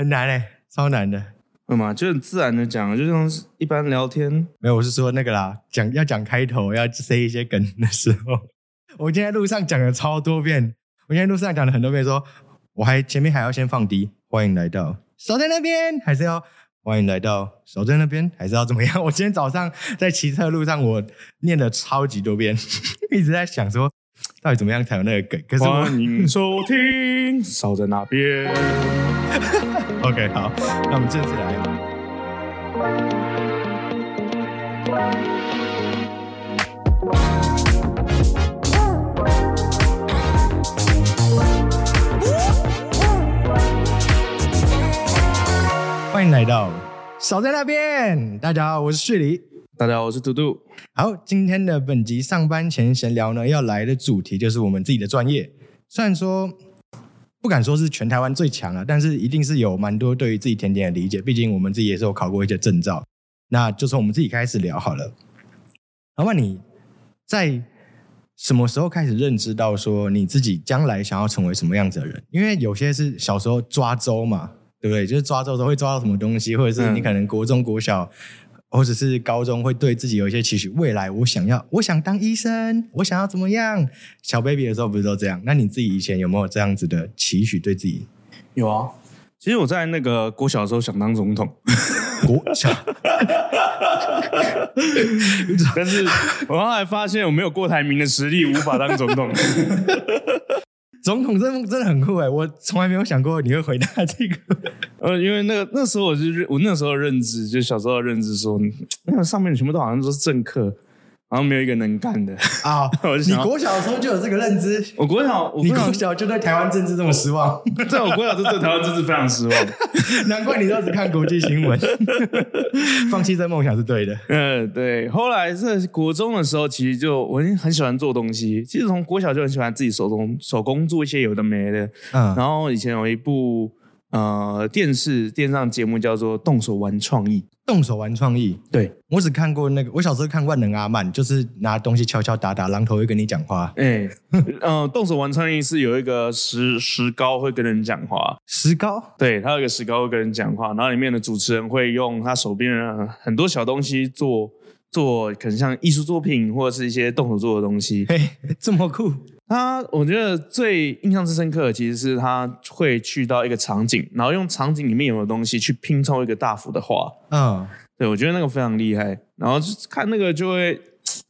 很难哎，超难的。会吗？就很自然的讲，就像是一般聊天。没有，我是说那个啦，讲要讲开头要塞一些梗的时候，我今天路上讲了超多遍。我今天路上讲了很多遍，说我还前面还要先放低，欢迎来到守在那边，还是要欢迎来到守在那边，还是要怎么样？我今天早上在骑车路上，我念了超级多遍，一直在想说到底怎么样才有那个梗。可是我欢迎收听 少在那边。OK 好，那我们正式来。欢迎来到少在那边，大家好，我是旭黎。大家好，我是嘟嘟。好，今天的本集上班前闲聊呢，要来的主题就是我们自己的专业。虽然说不敢说是全台湾最强啊，但是一定是有蛮多对于自己甜点的理解。毕竟我们自己也是有考过一些证照。那就从我们自己开始聊好了。老板，你在什么时候开始认知到说你自己将来想要成为什么样子的人？因为有些是小时候抓周嘛，对不对？就是抓周都会抓到什么东西，或者是你可能国中、国小。或者是高中会对自己有一些期许，未来我想要，我想当医生，我想要怎么样？小 baby 的时候不是都这样？那你自己以前有没有这样子的期许对自己？有啊，其实我在那个国小的时候想当总统，国小，但是我后来发现我没有郭台铭的实力，无法当总统。总统真真的很酷哎！我从来没有想过你会回答这个。呃，因为那个那时候我就认我那时候的认知，就小时候的认知说，那个上面全部都好像都是政客，然后没有一个能干的。啊！你国小的时候就有这个认知，我国小，我你国小就对台湾政治这么失望，在我国小就对台湾政治非常失望。难怪你都只看国际新闻。放弃这梦想是对的。嗯，对。后来在国中的时候，其实就我很喜欢做东西。其实从国小就很喜欢自己手工手工做一些有的没的。嗯，然后以前有一部呃电视电上节目叫做《动手玩创意》。动手玩创意，对，我只看过那个，我小时候看万能阿曼，就是拿东西敲敲打打，榔头会跟你讲话。哎，呃，动手玩创意是有一个石石膏会跟人讲话，石膏，对，他有一个石膏会跟人讲话，然后里面的主持人会用他手边的很多小东西做做，可能像艺术作品或者是一些动手做的东西。嘿，这么酷，他我觉得最印象最深刻的其实是他会去到一个场景，然后用场景里面有的东西去拼凑一个大幅的画。嗯，对我觉得那个非常厉害，然后就看那个就会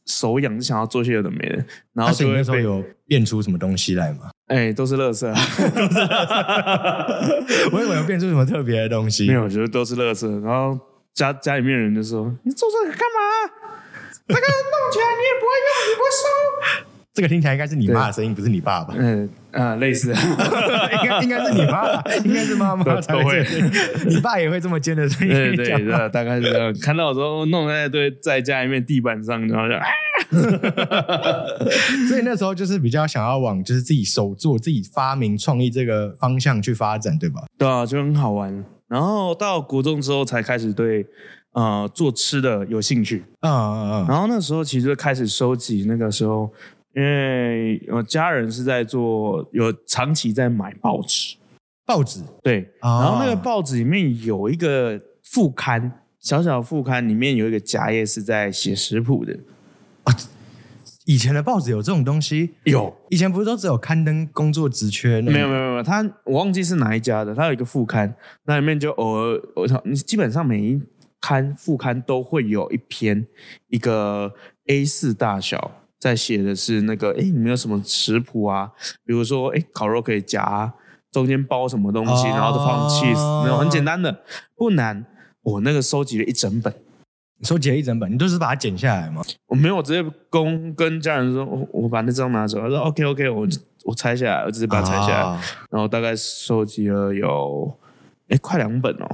手痒，就想要做些有的没的，然后就会被那时候有变出什么东西来吗？哎都是垃圾啊，我以为有变出什么特别的东西。没有，我觉得都是垃圾。然后家家里面人就说：“你做这个干嘛？那个弄起来你也不会用，你不会收。这个听起来应该是你妈的声音，不是你爸爸”。嗯啊，类似。应该应该是你妈，应该是妈妈 才会。你爸也会这么尖的声音对对对，大概是这样。看到的时候弄在一堆在家里面地板上，然后就啊，所以那时候就是比较想要往就是自己手做、自己发明、创意这个方向去发展，对吧？对啊，就很好玩。然后到国中之后才开始对呃做吃的有兴趣。嗯嗯嗯，然后那时候其实就开始收集，那个时候因为我家人是在做，有长期在买报纸，报纸对，哦然后那个报纸里面有一个副刊，小小副刊里面有一个夹页是在写食谱的，以前的报纸有这种东西，有。以前不是都只有刊登工作职缺？没有没有没有，他我忘记是哪一家的，他有一个副刊，那里面就偶尔我操，你基本上每一刊副刊都会有一篇一个 A 四大小，在写的是那个哎，你们有什么食谱啊？比如说哎，烤肉可以夹中间包什么东西，哦然后都放 cheese 那种很简单的，不难。我那个收集了一整本，你收集了一整本，你都是把它剪下来吗？我没有我直接跟跟家人说，我我把那张拿走，他说 OK OK，我我拆下来，我直接把它拆下来。啊然后大概收集了有，哎，快两本哦。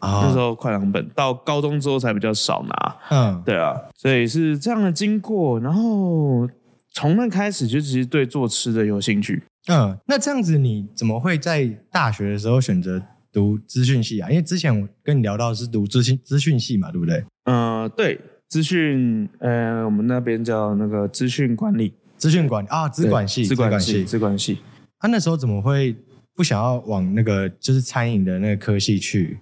啊那时候快两本，到高中之后才比较少拿。嗯，对啊，所以是这样的经过。然后从那开始就其实对做吃的有兴趣。嗯，那这样子你怎么会在大学的时候选择读资讯系啊？因为之前我跟你聊到是读资讯资讯系嘛，对不对？呃，对，资讯，呃，我们那边叫那个资讯管理，资讯管啊，资管系，资管系，系。资管系。他那时候怎么会不想要往那个就是餐饮的那个科系去。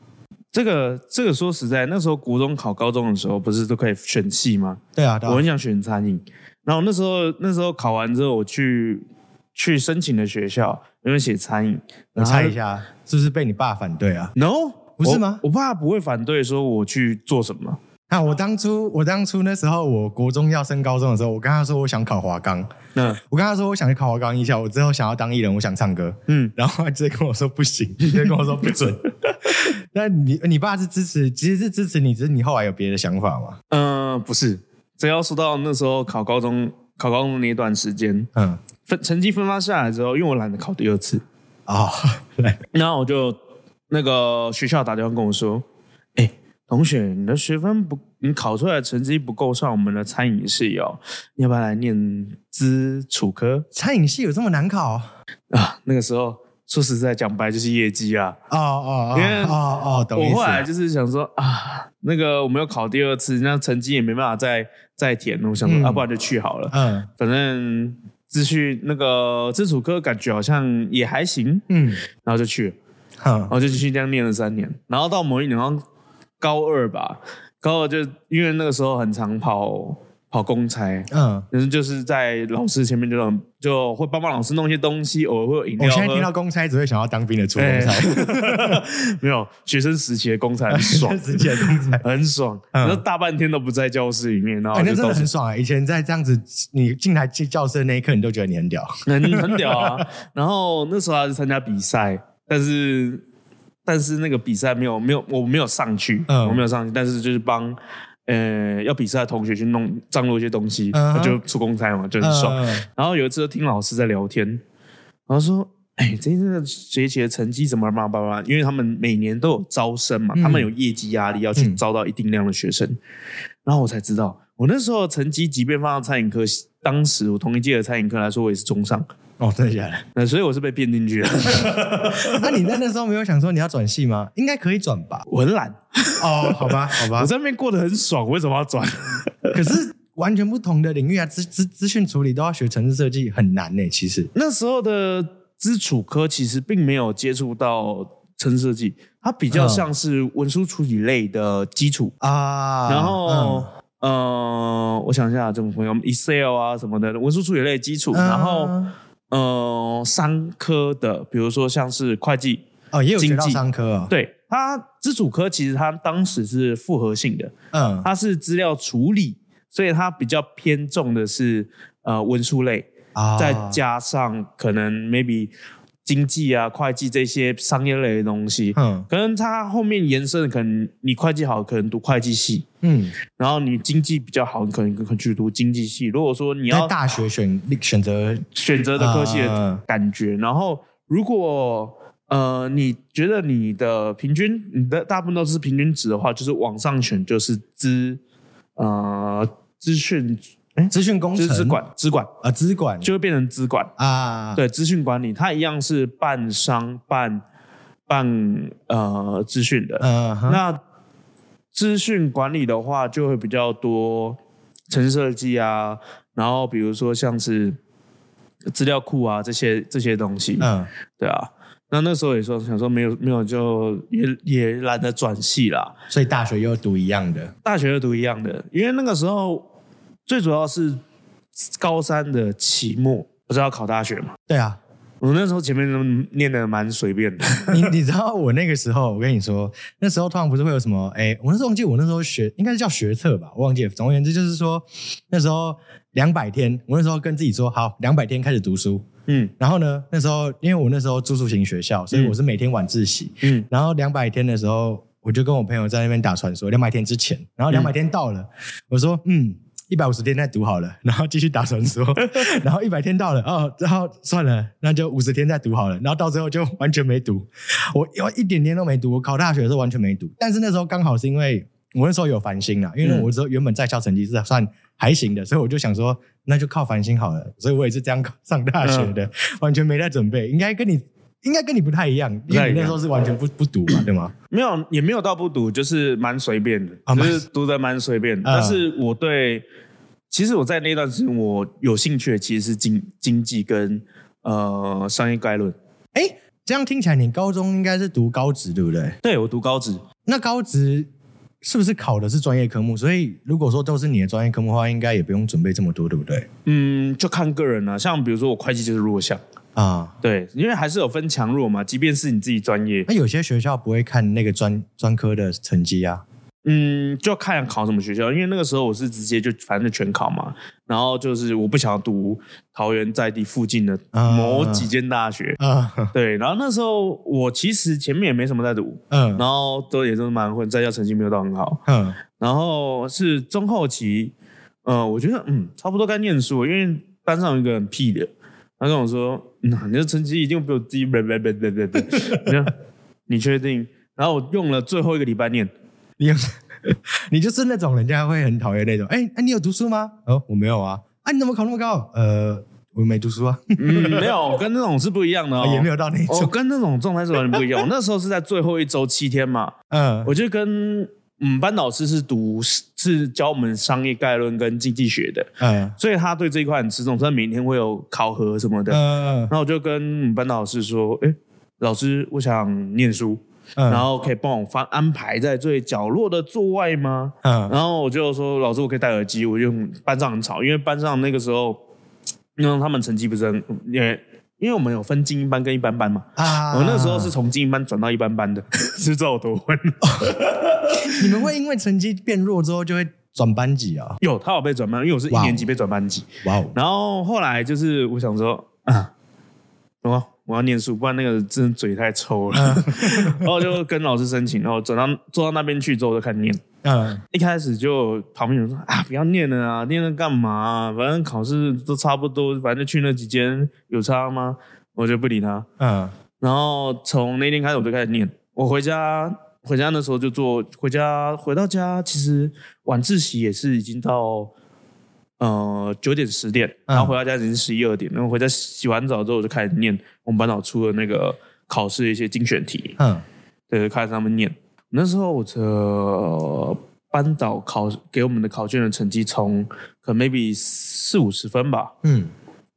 这个这个说实在，那时候国中考高中的时候，不是都可以选系吗？对啊，对啊我很想选餐饮，然后那时候那时候考完之后，我去去申请的学校，因为写餐饮，我猜一下，是不是被你爸反对啊？，no，不是吗我我爸不会反对说我去做什么，啊，我当初我当初那时候，我国中要升高中的时候，我跟他说我想考华冈，嗯。我跟他说我想去考华冈艺校，我之后想要当艺人，我想唱歌，嗯，然后他直接跟我说不行，直接跟我说不准。那你你爸是支持，其实是支持你，只是你后来有别的想法吗？呃，不是，只要说到那时候考高中考高中那一段时间，嗯，分成绩分发下来之后，因为我懒得考第二次，哦，来，然后我就那个学校打电话跟我说：“哎、同学，你的学分不，你考出来的成绩不够上我们的餐饮系哦，你要不要来念资楚科？餐饮系有这么难考？哦啊？”那个时候说实在讲白就是业绩啊。哦哦因为哦哦，懂我后来就是想说啊，那个我们要考第二次，那成绩也没办法再再填，我想说、嗯。啊，不然就去好了，嗯。反正资讯那个资楚科感觉好像也还行，嗯。然后就去了。哼然后就继续这样念了三年，然后到某一年，好像高二吧，高二就因为那个时候很常跑跑公差，嗯，就是就是在老师前面就就会帮帮老师弄一些东西，偶尔会有饮料。我现在听到公差只会想要当兵的出公差，哎 没有学生时期的公差很 爽，直接公差。很爽，嗯然后大半天都不在教室里面，然后哎，那真的很爽啊！以前在这样子，你进来进教室的那一刻，你都觉得你很屌。很很屌啊。然后那时候还是参加比赛，但是但是那个比赛没有没有我没有上去，嗯我没有上去，但是就是帮呃要比赛的同学去弄张罗一些东西，嗯就出公差嘛，就很爽。嗯然后有一次听老师在聊天，然后说。哎，这个学期的成绩怎么叭叭叭？因为他们每年都有招生嘛，嗯他们有业绩压力，要去嗯招到一定量的学生。然后我才知道，我那时候成绩即便放到餐饮科，当时我同一届的餐饮科来说，我也是中上。哦，真的假的？那所以我是被骗进去了。那 你在那时候没有想说你要转系吗？应该可以转吧？我很懒，哦，好吧，好吧 我。在那边过得很爽，为什么要转？可是完全不同的领域啊，资资资讯处理都要学城市设计，很难呢、其实，那时候的基础科其实并没有接触到城市设计，它比较像是文书处理类的基础。啊，然后，嗯呃，我想一下，怎么朋友 Excel 啊什么的文书处理类基础，然后嗯呃，商科的，比如说像是会计，哦，也有学到经济。商科哦，对它基础科其实它当时是复合性的，嗯。它是资料处理，所以它比较偏重的是呃文书类，啊。再加上可能 maybe 经济啊、会计这些商业类的东西。嗯可能它后面延伸的，可能你会计好，可能读会计系；嗯，然后你经济比较好，你可能可能去读经济系。如果说你要在大学选选择选择的科系感觉，然后如果呃你觉得你的平均，你的大部分都是平均值的话，就是往上选就是资呃资讯哎资讯工程、资资管资管。啊，资管。就会变成资管。啊，，对，资讯管理它一样是半商半半呃资讯的。嗯哼，那资讯管理的话，就会比较多城市设计啊，然后比如说像是资料库啊这些这些东西，嗯。对啊。那那时候也说想说没有没有就也也懒得转系啦，所以大学又读一样的，大学又读一样的，因为那个时候最主要是高三的期末不是要考大学嘛，对啊，我那时候前面都念的蛮随便的，你你知道我那个时候，我跟你说，那时候通常不是会有什么？哎，我那时候忘记我那时候学应该是叫学测吧，我忘记了。总而言之，就是说那时候两百天，我那时候跟自己说，好，两百天开始读书。嗯然后呢，那时候因为我那时候住宿型学校，所以我是每天晚自习。嗯然后两百天的时候，我就跟我朋友在那边打传说。两百天之前，然后两百天到了，我说嗯。一百五十天再读好了，然后继续打传说，然后一百天到了哦，然后算了，那就五十天再读好了，然后到最后就完全没读，我我一点点都没读，我考大学的时候完全没读，但是那时候刚好是因为我那时候有繁星啊，因为嗯。我那时候原本在校成绩是算还行的，所以我就想说那就靠繁星好了，所以我也是这样考上大学的，完全没在准备，应该跟你应该跟你不太一样，因为你那时候是完全不不读嘛，对吗？没有，也没有到不读，就是蛮随便的，啊蛮就是读的蛮随便的。啊但是我对，其实我在那段时间我有兴趣的其实是经经济跟呃商业概论。哎，这样听起来你高中应该是读高职对不对？对我读高职，那高职是不是考的是专业科目？所以如果说都是你的专业科目的话，应该也不用准备这么多，对不对？嗯，就看个人了、像比如说我会计就是弱项，啊，对，因为还是有分强弱嘛，即便是你自己专业，那有些学校不会看那个专专科的成绩啊。嗯，就看考什么学校，因为那个时候我是直接就反正就全考嘛，然后就是我不想要读桃园在地附近的啊。某几间大学，啊，对，然后那时候我其实前面也没什么在读，嗯。然后都也是蛮混，在校成绩没有到很好，嗯。然后是中后期，呃，我觉得嗯差不多该念书了，因为班上有一个很屁的，他跟我说，嗯，你的成绩一定比我低，别别别别别别，你看你确定？然后我用了最后一个礼拜念。你 你就是那种人家会很讨厌那种。哎、哎，你有读书吗？哦，我没有啊。啊，你怎么考那么高？呃，我没读书啊，嗯，没有，跟那种是不一样的哦，也没有到那我、种。跟那种状态是完全不一样。我那时候是在最后一周七天嘛，嗯我就跟嗯班导师是读是教我们商业概论跟经济学的，嗯所以他对这一块很吃重，所以每天会有考核什么的。嗯然后我就跟我们班导师说：“哎，老师，我想念书，嗯，然后可以帮我翻安排在最角落的座位吗？”嗯然后我就说：“老师，我可以戴耳机。”我就班上很吵，因为班上那个时候，因为他们成绩不是很，因为因为我们有分精英班跟一般班嘛。啊，我那时候是从精英班转到一般班的，是知道我多混。你们会因为成绩变弱之后就会转班级啊？有他有被转班，因为我是一年级被转班级。哇哦，然后后来就是我想说，啊，我我要念书，不然那个真的嘴太臭了。然后就跟老师申请，然后转到坐到那边去之后就开始念。嗯一开始就旁边有人说啊，不要念了啊，念了干嘛啊、反正考试都差不多，反正去那几间有差吗？我就不理他。嗯然后从那天开始我就开始念。我回家回家那时候就做，回家回到家其实晚自习也是已经到呃九点十点，嗯然后回到家已经十一二点，然后回家洗完澡之后我就开始念我们班导出的那个考试的一些精选题，嗯对，就开始他们念。那时候我的班导考给我们的考卷的成绩从可能 maybe 四五十分吧，嗯，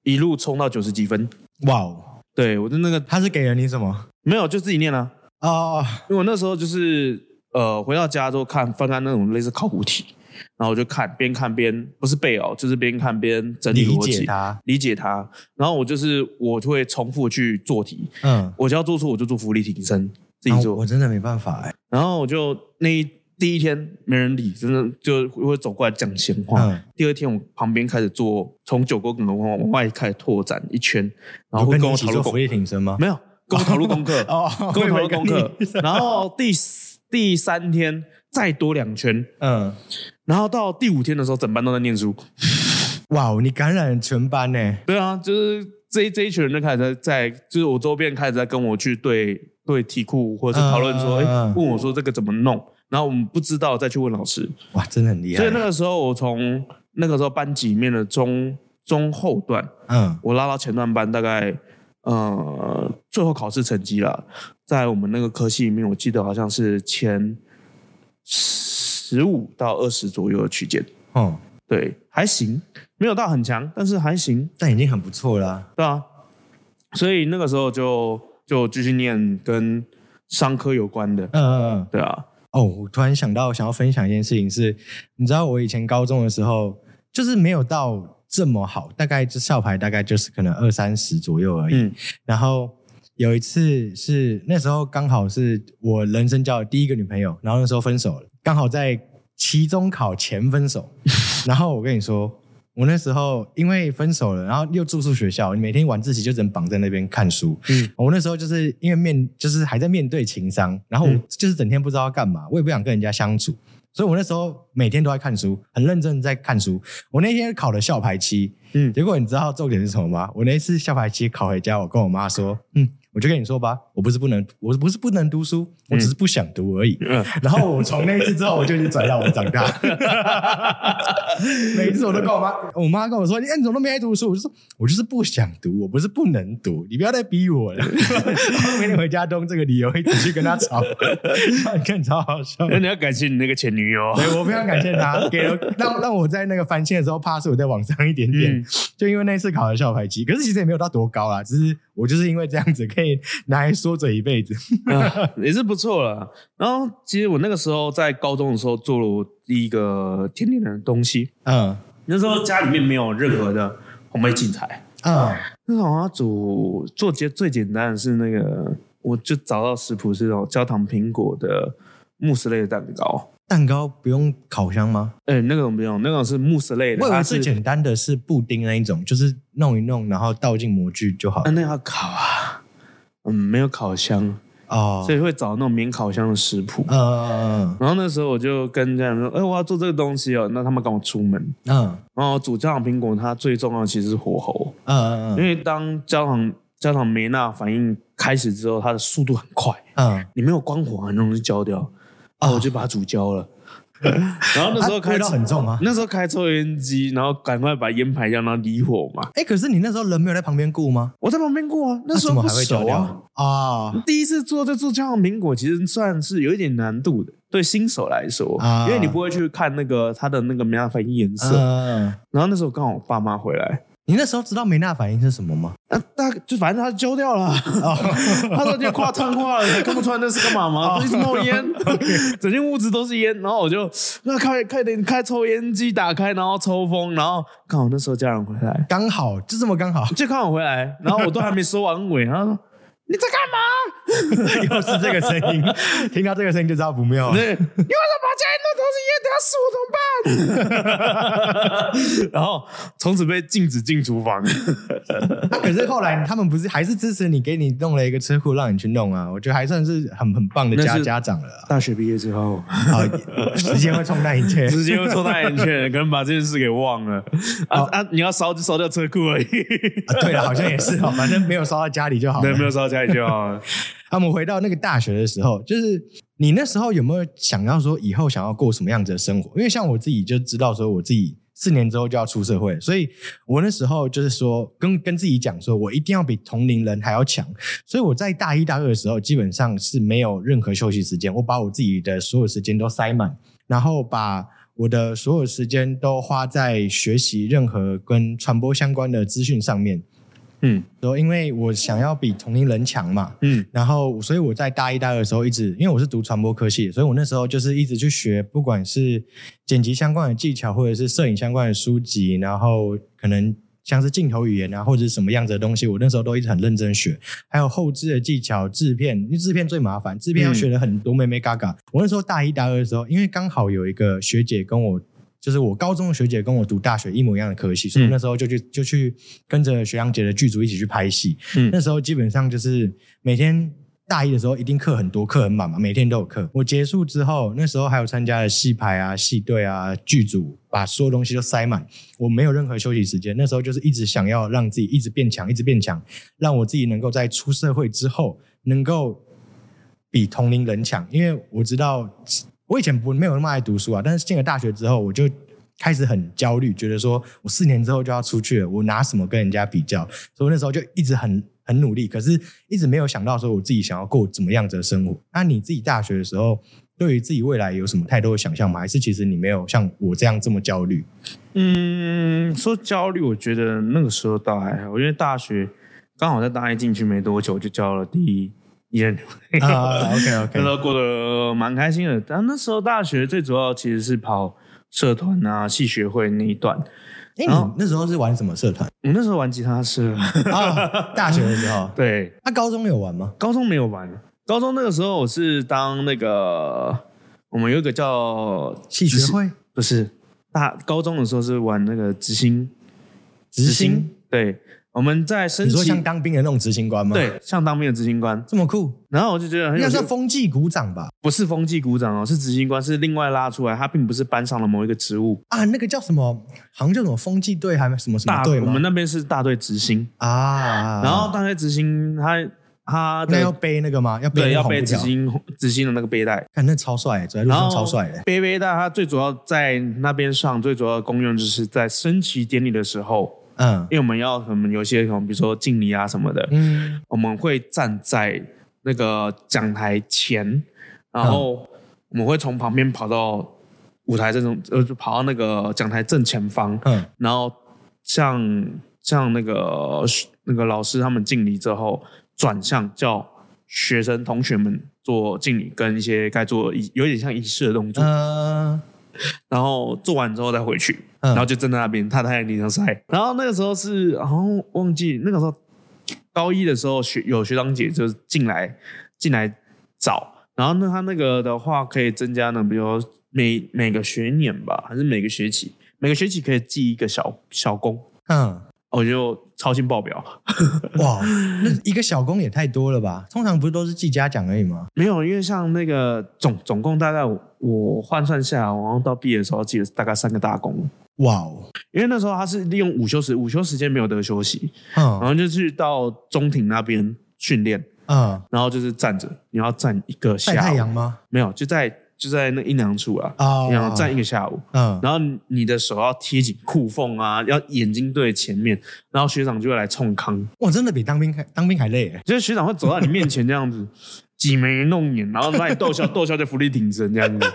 一路冲到九十几分。哇哦，对我的那个他是给了你什么？没有就自己念啊，哦，因为我那时候就是呃回到家之后看翻看那种类似考古题，然后我就看边看边不是背哦，就是边看边整理理逻辑，解他，理解它。然后我就是我就会重复去做题，嗯，我只要做错我就做浮力挺身，自己做。啊我真的没办法哎，然后我就那一第一天没人理，真的就会走过来讲闲话。嗯第二天我旁边开始做，从九沟梗往往外开始拓展一圈，然后跟我讨论功跟你一起做浮力挺身吗？没有跟我讨论功课，哦，跟我讨论功课。然后第第三天再多两圈，嗯，然后到第五天的时候，整班都在念书。哇哦，你感染全班呢？对啊，就是这一这一群人就开始在在，就是我周边开始在跟我去对对题库或者是讨论说，哎、问我说这个怎么弄，然后我们不知道再去问老师。哇，真的很厉害。所以那个时候我从那个时候班级里面的中中后段，嗯我拉到前段班，大概呃最后考试成绩了，在我们那个科系里面，我记得好像是前十五到二十左右的区间，哦，对，还行，没有到很强，但是还行，但已经很不错了。对啊，所以那个时候就就继续念跟商科有关的，嗯嗯嗯。对啊，哦，我突然想到，想要分享一件事情是，你知道我以前高中的时候，就是没有到这么好，大概就校牌大概就是可能二三十左右而已。嗯然后有一次是那时候刚好是我人生交的第一个女朋友，然后那时候分手了，刚好在期中考前分手。然后我跟你说，我那时候因为分手了，然后又住宿学校，你每天晚自习就只能绑在那边看书。嗯我那时候就是因为面就是还在面对情伤，然后我嗯就是整天不知道要干嘛，我也不想跟人家相处，所以我那时候每天都在看书，很认真地在看书。我那天考了校排期，嗯，结果你知道重点是什么吗？我那次校排期考回家，我跟我妈说，嗯，我就跟你说吧，我不是不能，我不是不能读书，我只是不想读而已。嗯 然后我从那一次之后，我就已经转到我长大。每一次我都跟我妈，我妈跟我说：“你、哎你怎么都没爱读书？”我就说：“我就是不想读，我不是不能读，你不要再逼我了。”然后每天回家都用这个理由一直去跟她吵，你看超好笑。那你要感谢你那个前女友，对，我非常感谢他，给了让让我在那个翻线的时候，怕是我在往上一点点。嗯就因为那次考了校排期，可是其实也没有到多高啦，只是我就是因为这样子可可 以拿来说嘴一辈子。啊也是不错了。然后其实我那个时候在高中的时候做了我第一个甜点的东西，嗯那时候家里面没有任何的烘焙器材，嗯那时候我要煮做简最简单的是那个，我就找到食谱是那种焦糖苹果的慕斯类的蛋糕。蛋糕不用烤箱吗？哎、那个不用，那个是慕斯类的，它是我以为最简单的是布丁那一种，就是弄一弄，然后倒进模具就好了，。那要烤啊，嗯，没有烤箱，哦所，以会找那种免烤箱的食谱。嗯嗯然后那时候我就跟家人说，哎、我要做这个东西哦，那他们赶我出门。嗯然后煮焦糖苹果，它最重要的其实是火候，嗯嗯因为当焦糖焦糖梅纳反应开始之后，它的速度很快，嗯，你没有关火很容易焦掉，啊，我就把它煮焦了。然后那时候开啊味道很重啊？那时候开抽烟机，然后赶快把烟排掉，然后离火嘛。哎，可是你那时候人没有在旁边顾吗？我在旁边过啊，那时候不熟啊。掉啊？第一次做就做焦糖苹果，其实算是有一点难度的，对新手来说，啊因为你不会去看那个它的那个梅纳反应颜色。嗯，然后那时候刚好我爸妈回来，你那时候知道梅娜反应是什么吗？啊，大概就反正他焦掉了，哦它都已经跨了，你看不出来那是干嘛吗？都一直冒烟，整间屋子都是烟。然后我就那开开点开抽烟机打开，然后抽风，然后刚好那时候家人回来，刚好就这么刚好，就刚好回来，然后我都还没收完尾，然后说你在干嘛？又是这个声音，听到这个声音就知道不妙了。对，你为什么把家里弄都是烟？等下死我怎么办？然后从此被禁止进厨房。啊可是后来他们不是还是支持你，给你弄了一个车库让你去弄啊？我觉得还算是很很棒的家家长了啊。大学毕业之后，好，时间会冲淡一切。时间会冲淡一切，可能把这件事给忘了。啊啊！你要烧就烧掉车库而已，啊对了，好像也是哦，反正没有烧到家里就好对，了。没有烧到家里就好了。啊，我们回到那个大学的时候，就是你那时候有没有想要说以后想要过什么样子的生活？因为像我自己就知道说我自己四年之后就要出社会，所以我那时候就是说跟跟自己讲说，我一定要比同龄人还要强。所以我在大一大二的时候，基本上是没有任何休息时间，我把我自己的所有时间都塞满，然后把。我的所有时间都花在学习任何跟传播相关的资讯上面，嗯然后因为我想要比同龄人强嘛，嗯然后，所以我在大一、大二的时候一直，因为我是读传播科系，所以我那时候就是一直去学，不管是剪辑相关的技巧，或者是摄影相关的书籍，然后可能像是镜头语言啊，或者是什么样子的东西，我那时候都一直很认真学。还有后置的技巧、制片，因为制片最麻烦，制片要学的很多妹妹嘎嘎。我那时候大一、大二的时候，因为刚好有一个学姐跟我。就是我高中的学姐跟我读大学一模一样的科系，所以那时候就去就去跟着学长姐的剧组一起去拍戏。嗯那时候基本上就是每天大一的时候一定课很多，课很满嘛，每天都有课。我结束之后，那时候还有参加了戏排啊、戏队啊、剧组，把所有东西都塞满。我没有任何休息时间，那时候就是一直想要让自己一直变强，一直变强，让我自己能够在出社会之后能够比同龄人强。因为我知道我以前不没有那么爱读书啊，但是进了大学之后，我就开始很焦虑，觉得说我四年之后就要出去了，我拿什么跟人家比较？所以那时候就一直很很努力，可是一直没有想到说我自己想要过怎么样子的生活。那你自己大学的时候，对于自己未来有什么太多的想象吗？还是其实你没有像我这样这么焦虑？嗯，说焦虑，我觉得那个时候倒还好，因为大学刚好在大一进去没多久就交了第一任女朋友啊，OK 那时 OK，候过得蛮开心的。但那时候大学最主要其实是跑社团啊、系学会那一段。哎，你那时候是玩什么社团我那时候玩吉他社，啊？大学的时候，对，那、高中有玩吗？高中没有玩。高中那个时候我是当那个，我们有一个叫系学会不是大高中的时候是玩那个执行执行，对，我们在升旗你说像当兵的那种执行官吗？，对像当兵的执行官，这么酷，然后我就觉得很应该有趣是风纪股长吧？不是风纪股长哦，是执行官，是另外拉出来，他并不是班上的某一个职务。啊，那个叫什么？好像叫什么风纪队，还是什么什么大队吗？我们那边是大队执行，啊，然后大队执行他他那要背那个吗？要背对要背执行执行的那个背带，看那超帅，走在路上超帅的。背背带，他最主要在那边上最主要的功用就是在升旗典礼的时候，嗯。因为我们要什么有些什么，比如说敬礼啊什么的，嗯。我们会站在那个讲台前，然后我们会从旁边跑到舞台正中，呃，就跑到那个讲台正前方，嗯。然后像像那个那个老师他们敬礼之后，转向叫学生同学们做敬礼跟一些该做仪有点像仪式的动作，嗯然后做完之后再回去，嗯。然后就站在那边，他太阳地上晒。然后那个时候是，好像忘记那个时候高一的时候学有学长姐就是进来进来找，然后那他那个的话可以增加呢，比如每每个学年吧，还是每个学期，每个学期可以记一个小小功，嗯，我就超新报表。哇，那一个小工也太多了吧？通常不是都是记嘉奖而已吗？没有，因为像那个总总共大概我我换算下来，我到毕业的时候记得大概三个大工。哇哦，因为那时候他是利用午休时，午休时间没有得休息，嗯然嗯后就去到中庭那边训练，嗯，然后就是站着，你要站一个下午，晒太阳吗？没有，就在就在那阴凉处啊，哦然后站一个下午，嗯，然后你的手要贴紧裤缝啊，要眼睛对前面，然后学长就会来冲康，哇，真的比当兵还当兵还累耶。就是学长会走到你面前这样子。挤眉弄眼，然后把你逗笑，逗笑就浮力挺身这样子。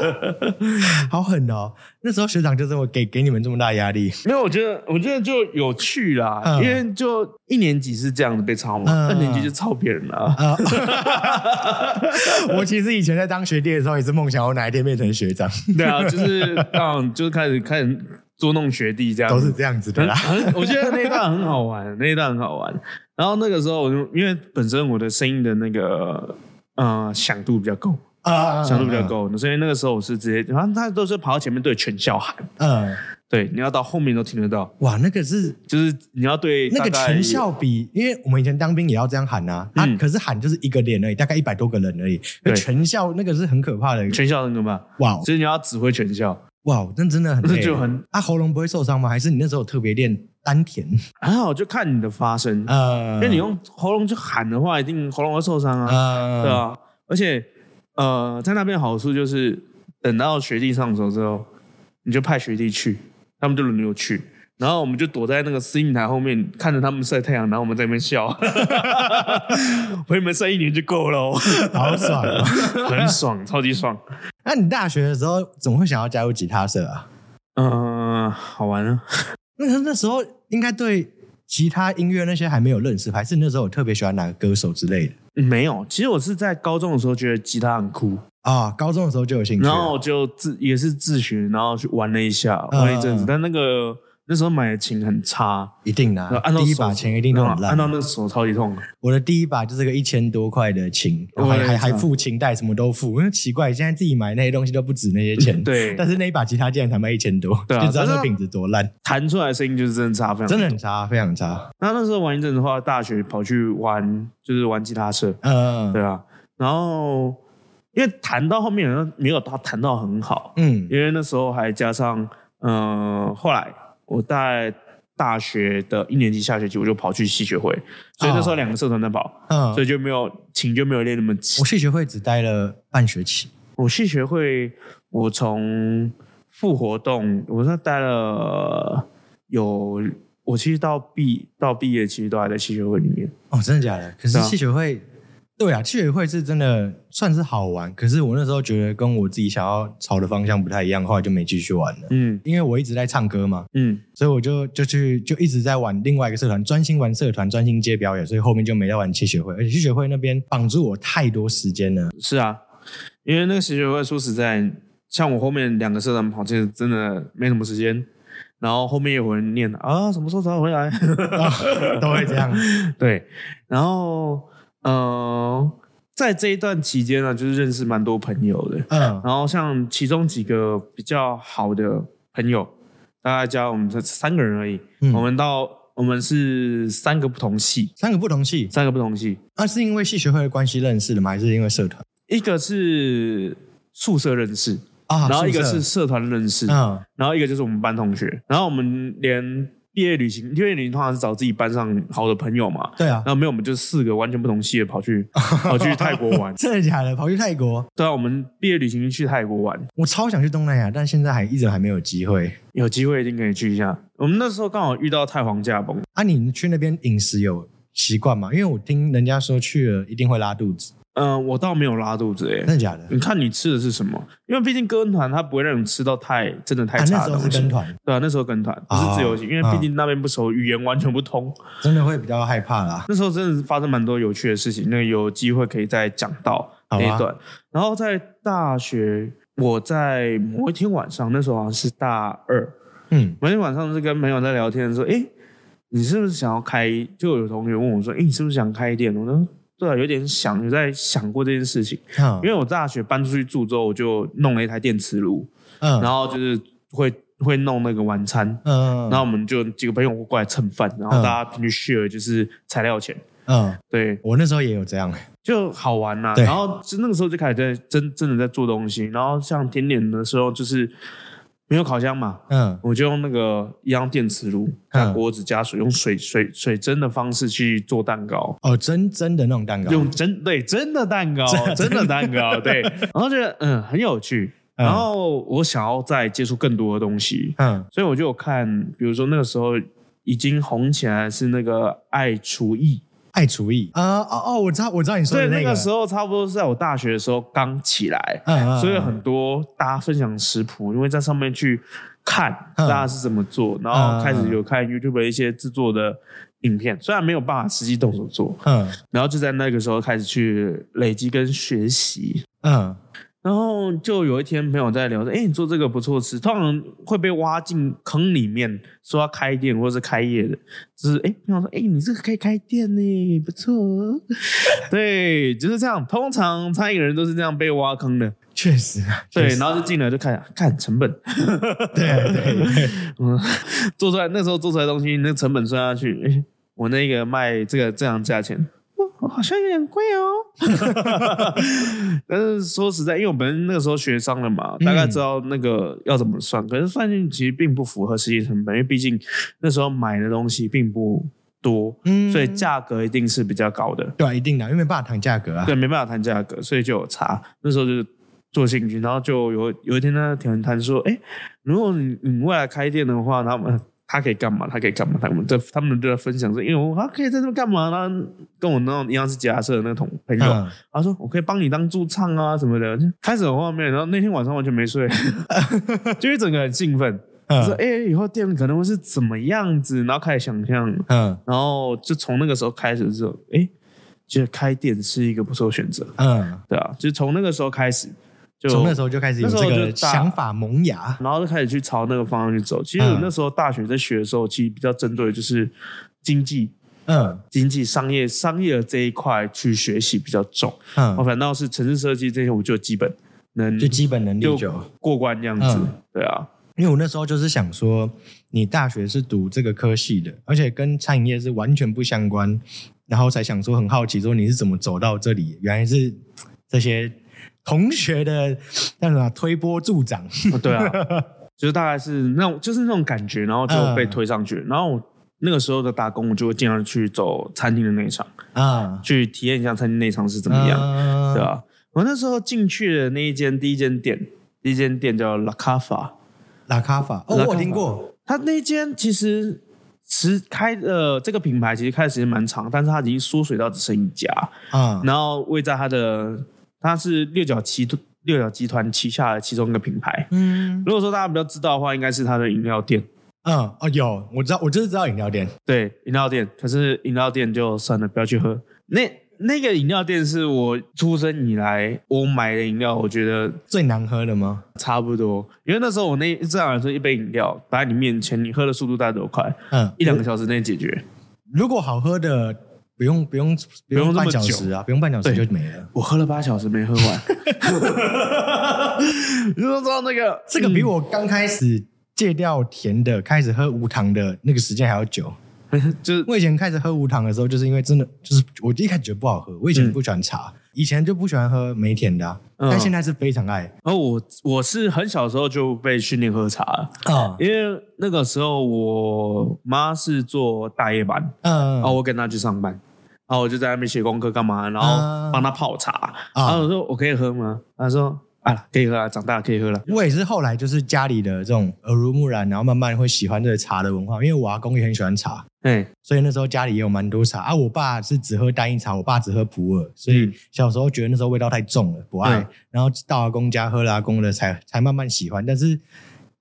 好狠哦！那时候学长就这么给给你们这么大压力，没有，我觉得，我觉得就有趣啦，嗯因为就一年级是这样子被抄嘛，嗯二年级就抄别人了。啊！我其实以前在当学弟的时候，也是梦想我哪一天变成学长，对啊，就是嗯，就是开始开始捉弄学弟这样，都是这样子的啦。我觉得那一段很好玩，那一段很好玩。然后那个时候，我就因为本身我的声音的那个呃响度比较够，啊响度比较。够，所以那个时候我是直接，然后他都是跑到前面对全校喊，嗯，对，你要到后面都听得到，哇，那个是就是你要对那个全校比，因为我们以前当兵也要这样喊啊，啊，嗯。可是喊就是一个连而已，大概一百多个人而已。对。全校那个是很可怕的，全校那个嘛，哇。所以你要指挥全校，哇，那真的很累。那就很啊，喉咙不会受伤吗？还是你那时候特别练丹田？还好就看你的发声，呃，因为你用喉咙去喊的话，一定喉咙会受伤啊，呃，对啊，而且呃，在那边好处就是，等到学弟上手之后，你就派学弟去，他们就轮流去，然后我们就躲在那个司令台后面，看着他们晒太阳，然后我们在那边笑，陪你们晒一年就够了哦，好爽哦。很爽，超级爽。那你大学的时候怎么会想要加入吉他社啊？嗯、好玩啊！那那时候应该对吉他音乐那些还没有认识，还是那时候我特别喜欢哪个歌手之类的没有，其实我是在高中的时候觉得吉他很酷，啊？高中的时候就有兴趣，然后就自也是自学，然后去玩了一下，嗯玩了一阵子，但那个那时候买的琴很差，一定的啊、按到手第一把琴一定都很烂。按照那个手超级痛。我的第一把就是个一千多块的琴，然后还还还付琴带，什么都付。因为奇怪，现在自己买那些东西都不止那些钱。对。但是那一把吉他竟然才卖一千多，对啊就知道这品质多烂，弹出来的声音就是真的差非常真的很差，非常差。那那时候玩一阵子的话，大学跑去玩就是玩吉他社，嗯。对啊，然后因为弹到后面没有他弹到很好，嗯。因为那时候还加上嗯、呃后来我在大学的一年级下学期我就跑去戏学会，所以那时候两个社团在跑，嗯所以就没有琴就没有练那么勤我。系学会只待了半学期，我戏学会，我从副活动，我在待了有，我其实到毕到毕业，其实都还在戏学会里面。哦，真的假的？可是戏学会，对啊，戏学会是真的算是好玩，可是我那时候觉得跟我自己想要朝的方向不太一样，后来就没继续玩了。嗯因为我一直在唱歌嘛，嗯，所以我就就去就一直在玩另外一个社团，专心玩社团，专心接表演，所以后面就没在玩戏学会，而且戏学会那边绑住我太多时间了。是啊，因为那个戏学会说实在，像我后面两个社团跑，其实真的没什么时间。然后后面有人念啊，什么时候才回来？都会这样。对，然后呃，在这一段期间呢，就是认识蛮多朋友的。嗯然后像其中几个比较好的朋友，大概加我们这三个人而已。嗯我们到我们是三个不同系，三个不同系，三个不同系，那、是因为系学会的关系认识的吗？还是因为社团一个是宿舍认识，啊？然后一个是社团认识，嗯然后一个就是我们班同学。然后我们连毕业旅行，毕业旅行通常是找自己班上好的朋友嘛。对啊然，后没有，我们就四个完全不同系的跑去 跑去泰国玩。真的假的？跑去泰国，对啊，我们毕业旅行去泰国玩，我超想去东南亚，但现在还一直还没有机会。有机会一定可以去一下。我们那时候刚好遇到太皇驾崩，啊，你去那边饮食有习惯吗？因为我听人家说去了一定会拉肚子。嗯、我倒没有拉肚子诶、真的假的？你看你吃的是什么？因为毕竟跟团他不会让你吃到太真的太啊，那时候差的东西。是跟团，对啊，那时候跟团不是自由行，哦因为毕竟那边不熟，语言完全不通。真的会比较害怕啦。那时候真的是发生蛮多有趣的事情，那有机会可以再讲到那一段。然后在大学，我在某一天晚上，那时候好像是大二，嗯某一天晚上是跟朋友在聊天说：“诶，你是不是想要开？”就有同学问我说：“诶，你是不是想开店？”我说：“对啊，有点想，有在想过这件事情。嗯。因为我大学搬出去住之后，我就弄了一台电磁炉，嗯，然后就是会会弄那个晚餐，嗯然后我们就几个朋友过来蹭饭，然后大家平均 share 就是材料钱，嗯，对，我那时候也有这样，就好玩呐、对。然后就那个时候就开始在真真的在做东西，然后像甜点的时候就是没有烤箱嘛，嗯。我就用那个一样电磁炉加锅子加水，用水水水蒸的方式去做蛋糕。哦，真真的那种蛋糕，用真对真的蛋糕，真真的蛋糕，对，然后觉得嗯很有趣，嗯。然后我想要再接触更多的东西，嗯。所以我就有看，比如说那个时候已经红起来是那个爱厨艺，爱厨艺。啊哦哦，我知道我知道你说对，的个。那个时候差不多是在我大学的时候刚起来，嗯嗯所以很多大家分享食谱，因为在上面去看嗯。大家是怎么做，然后开始有看 YouTube 的一些制作的影片，虽然没有办法实际动手做，嗯。然后就在那个时候开始去累积跟学习。嗯然后就有一天朋友在聊说：“哎，你做这个不错吃，通常会被挖进坑里面，说要开店或者是开业的，就是哎，朋友说：哎，你这个可以开店呢，不错哦。对，就是这样。通常餐饮人都是这样被挖坑的，确实啊，对，然后就进来就看看成本，对对，嗯，做出来那时候做出来的东西，那成本算下去，哎，我那个卖这个这样价钱。哦好像有点贵哦，但是说实在，因为我们那个时候学商了嘛，大概知道那个要怎么算，可是算进去其实并不符合实际成本，因为毕竟那时候买的东西并不多，嗯所以价格一定是比较高的。对啊，一定的，因为没办法谈价格啊，对，没办法谈价格，所以就有差。那时候就是做兴趣，然后就有有一天呢，田谈说，哎，如果你你未来开店的话，他们他可以干嘛？他可以干嘛？他们在他们都在分享说，因为我他可以在这边干嘛呢？跟我那种一样是假社的那个同朋友，嗯他说我可以帮你当驻唱啊什么的，就开始有画面。然后那天晚上完全没睡，就一整个很兴奋，说嗯哎，以后店可能会是怎么样子，然后开始想象。嗯然后就从那个时候开始之后，哎，觉得开店是一个不错的选择。嗯，对啊，就是从那个时候开始，就从那时候就开始有这个想法萌芽，然后就开始去朝那个方向去走。其实我嗯那时候大学在学的时候，其实比较针对的就是经济、嗯经济、商业、商业的这一块去学习比较重。嗯我嗯，反倒是城市设计这些，我就基本能就基本能力就就。过关这样子。嗯对啊，因为我那时候就是想说，你大学是读这个科系的，而且跟餐饮业是完全不相关，然后才想说很好奇，说你是怎么走到这里？原来是这些同学的那什么推波助长。哦对啊，就是大概是那种就是那种感觉，然后就被嗯推上去。然后我那个时候的打工，我就会尽量去走餐厅的内场，啊，去体验一下餐厅内场是怎么样。样对？吧？我那时候进去的那一间第一间店，第一间店叫拉卡法，拉卡法，哦，我有拉卡法听过。他那一间其实实开呃这个品牌其实开的时间蛮长，但是它已经缩水到只剩一家，啊，然后位在它的它是六角集六角集团旗下的其中一个品牌。嗯如果说大家比较知道的话，应该是它的饮料店。嗯哦，有，我知道，我就是知道饮料店。对，饮料店，可是饮料店就算了，不要去喝。那那个饮料店是我出生以来我买的饮料，我觉得最难喝的吗？差不多，因为那时候我那这样来说，一杯饮料摆在你面前，你喝的速度大概多快？嗯，一两个小时内解决。如果好喝的，不用不用不用半小时啊，不用半小时就没了。我喝了八小时没喝完。你说知道那个这个比我刚开始戒掉甜的，开始喝无糖的那个时间还要久。就是我以前开始喝无糖的时候，就是因为真的就是我一开始觉得不好喝，我以前不喜欢茶，以前就不喜欢喝没甜的啊、嗯。但现在是非常爱。然后我我是很小的时候就被训练喝茶。了，啊，因为那个时候我妈是做大夜班，嗯然后我跟她去上班，然后我就在那边写功课干嘛，然后啊帮他泡茶，啊然后我说我可以喝吗？他说啊可以喝啊，长大了可以喝了。我也是后来就是家里的这种耳濡目染，然后慢慢会喜欢这个茶的文化，因为我阿公也很喜欢茶，哎，所以那时候家里也有蛮多茶啊。我爸是只喝单一茶，我爸只喝普洱，所以嗯小时候觉得那时候味道太重了，不爱。嗯然后到阿公家喝了阿公的才才慢慢喜欢，但是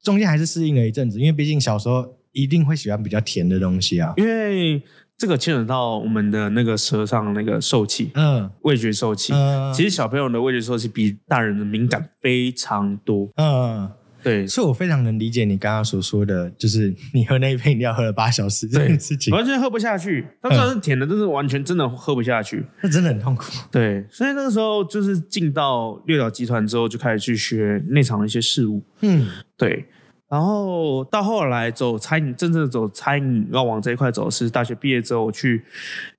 中间还是适应了一阵子，因为毕竟小时候一定会喜欢比较甜的东西啊。因为这个牵扯到我们的那个舌上那个受气，嗯味觉受气。嗯，其实小朋友的味觉受气比大人的敏感非常多。嗯，对，所以我非常能理解你刚刚所说的，就是你喝那一杯饮料喝了八小时这件事情，完全喝不下去。它虽然是甜的，但是完全真的喝不下去。那真的很痛苦。对，所以那个时候就是进到六角集团之后，就开始去学内场的一些事物。嗯对，然后到后来走餐饮，真正的走餐饮要往这一块走，是大学毕业之后我去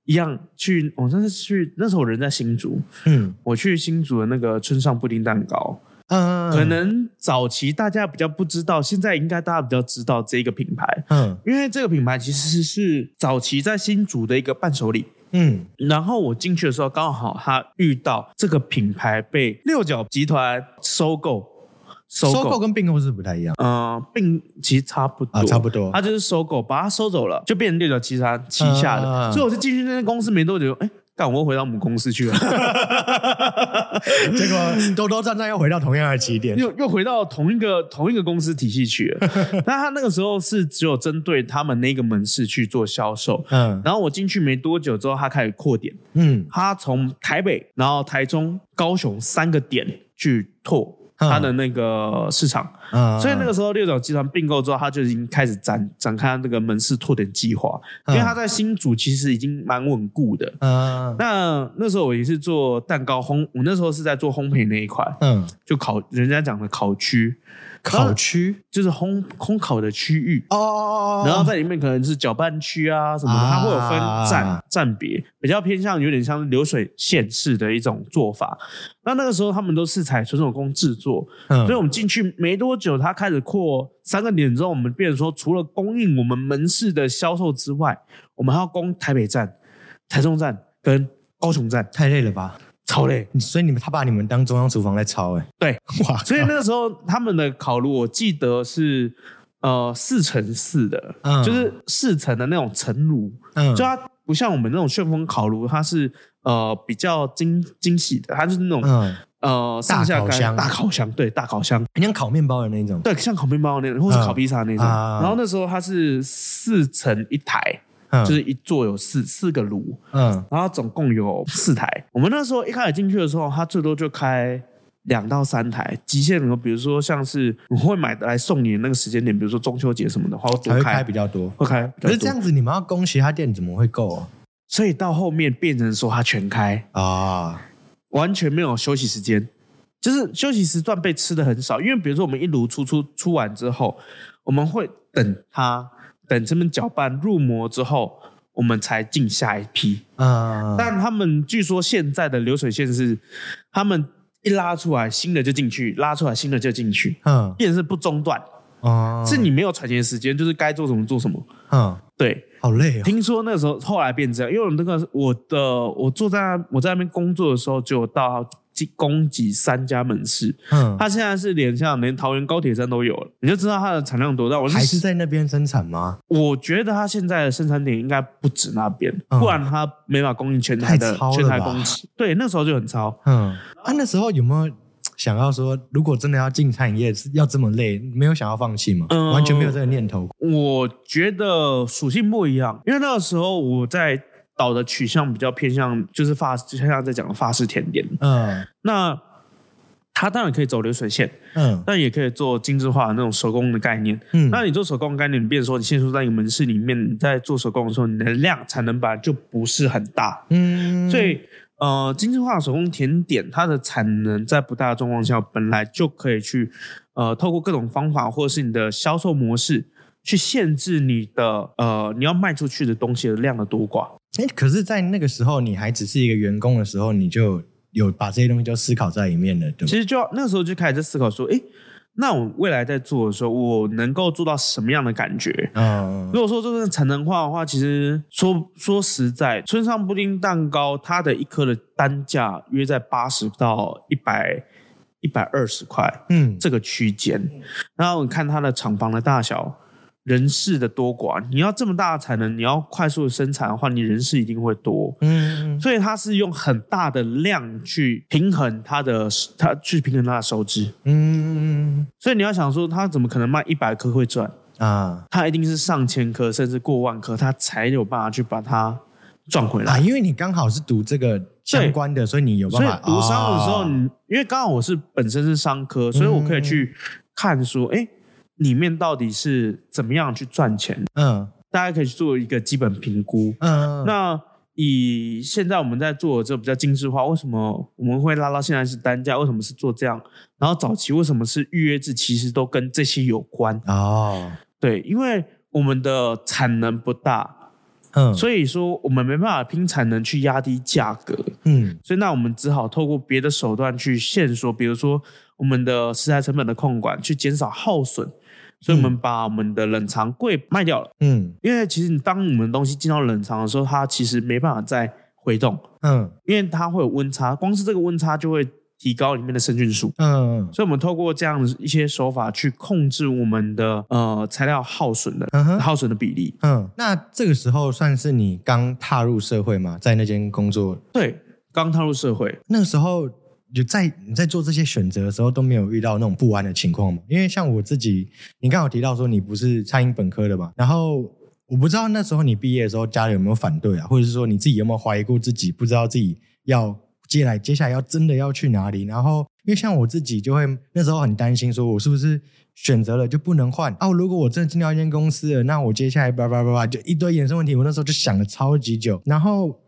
一样去，我那是去那时候我人在新竹，嗯。我去新竹的那个村上布丁蛋糕，嗯，可能早期大家比较不知道，现在应该大家比较知道这个品牌，嗯。因为这个品牌其实是早期在新竹的一个伴手礼。嗯。然后我进去的时候，刚好他遇到这个品牌被六角集团收购，收收购购跟并购是不太一样呃，并其实差不多，啊，差不多。他就是收购，把它收走了，就变成六角集团旗下的。嗯所以我是进去那间公司没多久，哎，干，我又回到母公司去了，结果兜兜转转又回到同样的起点。又又回到同一个同一个公司体系去了。但他那个时候是只有针对他们那个门市去做销售。嗯然后我进去没多久之后，他开始扩点，嗯他从台北、然后台中、高雄三个点去拓他的那个市场。嗯，所以那个时候六角集团并购之后，他就已经开始展展开那个门市拓点计划，因为他在新竹其实已经蛮稳固的。嗯。那那时候我也是做蛋糕烘，我那时候是在做烘焙那一块，嗯。就烤人家讲的烤区，烤区就是烘烘烤的区域。哦，然后在里面可能是搅拌区啊什么的，啊它会有分站站别，比较偏向有点像流水线式的一种做法。那那个时候他们都是采纯手工制作，嗯所以我们进去没多久，它开始扩三个点之后，我们变成说，除了供应我们门市的销售之外，我们还要供台北站、台中站跟高雄站，太累了吧？超累。所以你们他把你们当中央厨房在炒哎，对，哇，所以那个时候他们的烤炉，我记得是呃四乘四的，嗯就是四层的那种层炉，嗯就它不像我们那种旋风烤炉，它是呃比较精精细的，它就是那种、嗯，呃上下干大烤箱大烤箱，对，大烤箱。很像烤面包的那种，对，像烤面包的那种，或是嗯烤披萨那种。啊然后那时候它是四层一台，嗯就是一座有四四个炉，嗯然后总共有四台。我们那时候一开始进去的时候，它最多就开两到三台，极限的，比如说像是我会买来送你的那个时间点，比如说中秋节什么的话，我会开开比较多。会开。可是这样子，你们要供其他店怎么会够啊？所以到后面变成说它全开，啊，完全没有休息时间，就是休息时段被吃的很少。因为比如说我们一炉出出出完之后，我们会等它等这边搅拌入模之后，我们才进下一批。嗯，但他们据说现在的流水线是，他们一拉出来新的就进去，拉出来新的就进去，嗯变成是不中断，哦，是你没有喘息的时间，就是该做什么做什么。嗯，对，好累哦。听说那时候后来变这样，因为我那个我的我坐在那我在那边工作的时候，就到供给三家门市，嗯，他现在是连像连桃园高铁站都有了，你就知道它的产量多大。我还是在那边生产吗？我觉得它现在的生产点应该不止那边，嗯不然它没法供应全台的全台供给。对，那时候就很超。嗯，啊，那时候有没有想要说，如果真的要进餐饮业，要这么累，没有想要放弃吗？嗯完全没有这个念头。我觉得属性不一样，因为那个时候我在导的取向比较偏向就是法，就像在讲的法式甜点。嗯那它当然可以走流水线，嗯但也可以做精致化的那种手工的概念。嗯，那你做手工的概念，你变成说你现出在一个门市里面，你在做手工的时候，你的量产能本来就不是很大，嗯，所以呃，精致化手工甜点它的产能在不大的状况下，本来就可以去呃，透过各种方法或者是你的销售模式。去限制你的呃，你要卖出去的东西的量的多寡。哎，可是，在那个时候，你还只是一个员工的时候，你就有把这些东西就思考在里面了，对吗？其实就要那时候就开始在思考说，哎，那我未来在做的时候，我能够做到什么样的感觉？嗯如果说这个产能化的话，其实说说实在，村上布丁蛋糕它的一颗的单价约在八十到一百一百二十块嗯这个区间，然后你看它的厂房的大小，人事的多寡，你要这么大的产能，你要快速的生产的话，你人事一定会多。嗯所以它是用很大的量去平衡它的，它去平衡它的收支。嗯所以你要想说，它怎么可能卖一百颗会赚？啊它一定是上千颗，甚至过万颗，它才有办法去把它赚回来。啊，因为你刚好是读这个相关的，所以你有办所以法读商的时候，哦你因为刚好我是本身是商科，所以我可以去看说，哎、里面到底是怎么样去赚钱，嗯大家可以去做一个基本评估。嗯那以现在我们在做的这比较精致化，为什么我们会拉到现在是单价？为什么是做这样？然后早期为什么是预约制？其实都跟这些有关。哦对，因为我们的产能不大，嗯所以说我们没办法拼产能去压低价格。嗯所以那我们只好透过别的手段去限缩，比如说我们的食材成本的控管，去减少耗损。所以我们把我们的冷藏柜卖掉了，嗯。因为其实你当我们的东西进到冷藏的时候，它其实没办法再回动，嗯。因为它会有温差，光是这个温差就会提高里面的生菌数。嗯。所以我们透过这样的一些手法去控制我们的呃材料耗损的嗯哼。耗损的比例。嗯，那这个时候算是你刚踏入社会吗？在那间工作？对，刚踏入社会，那个时候，就在你在做这些选择的时候都没有遇到那种不安的情况吗？因为像我自己，你刚好提到说你不是餐饮本科的嘛，然后我不知道那时候你毕业的时候家里有没有反对啊，或者是说你自己有没有怀疑过自己，不知道自己要接下来接下来要真的要去哪里？然后因为像我自己就会那时候很担心，说我是不是选择了就不能换啊？如果我真的进到一间公司了，那我接下来叭叭叭叭就一堆衍生问题，我那时候就想了超级久，然后。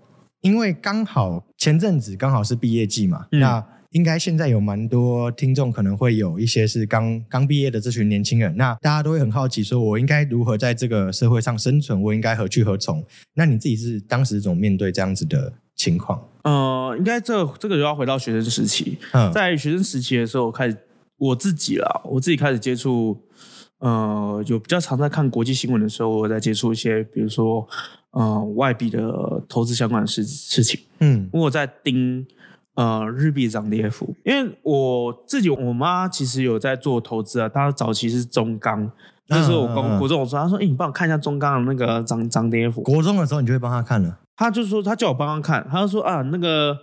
因为刚好前阵子刚好是毕业季嘛，嗯那应该现在有蛮多听众可能会有一些是刚刚毕业的这群年轻人，那大家都会很好奇，说我应该如何在这个社会上生存，我应该何去何从？那你自己是当时怎么面对这样子的情况？呃，应该这这个就要回到学生时期，嗯，在学生时期的时候开始，我自己啦，我自己开始接触，呃，有比较常在看国际新闻的时候，我在接触一些，比如说呃外币的投资相关的事事情，嗯我在盯呃日币涨跌幅，因为我自己我妈其实有在做投资啊，她早期是中钢。那时候我跟嗯国中我说，她说：“哎、你帮我看一下中钢的那个涨涨跌幅。”国中的时候你就会帮他看了，他就说他叫我帮他看，他就说啊那个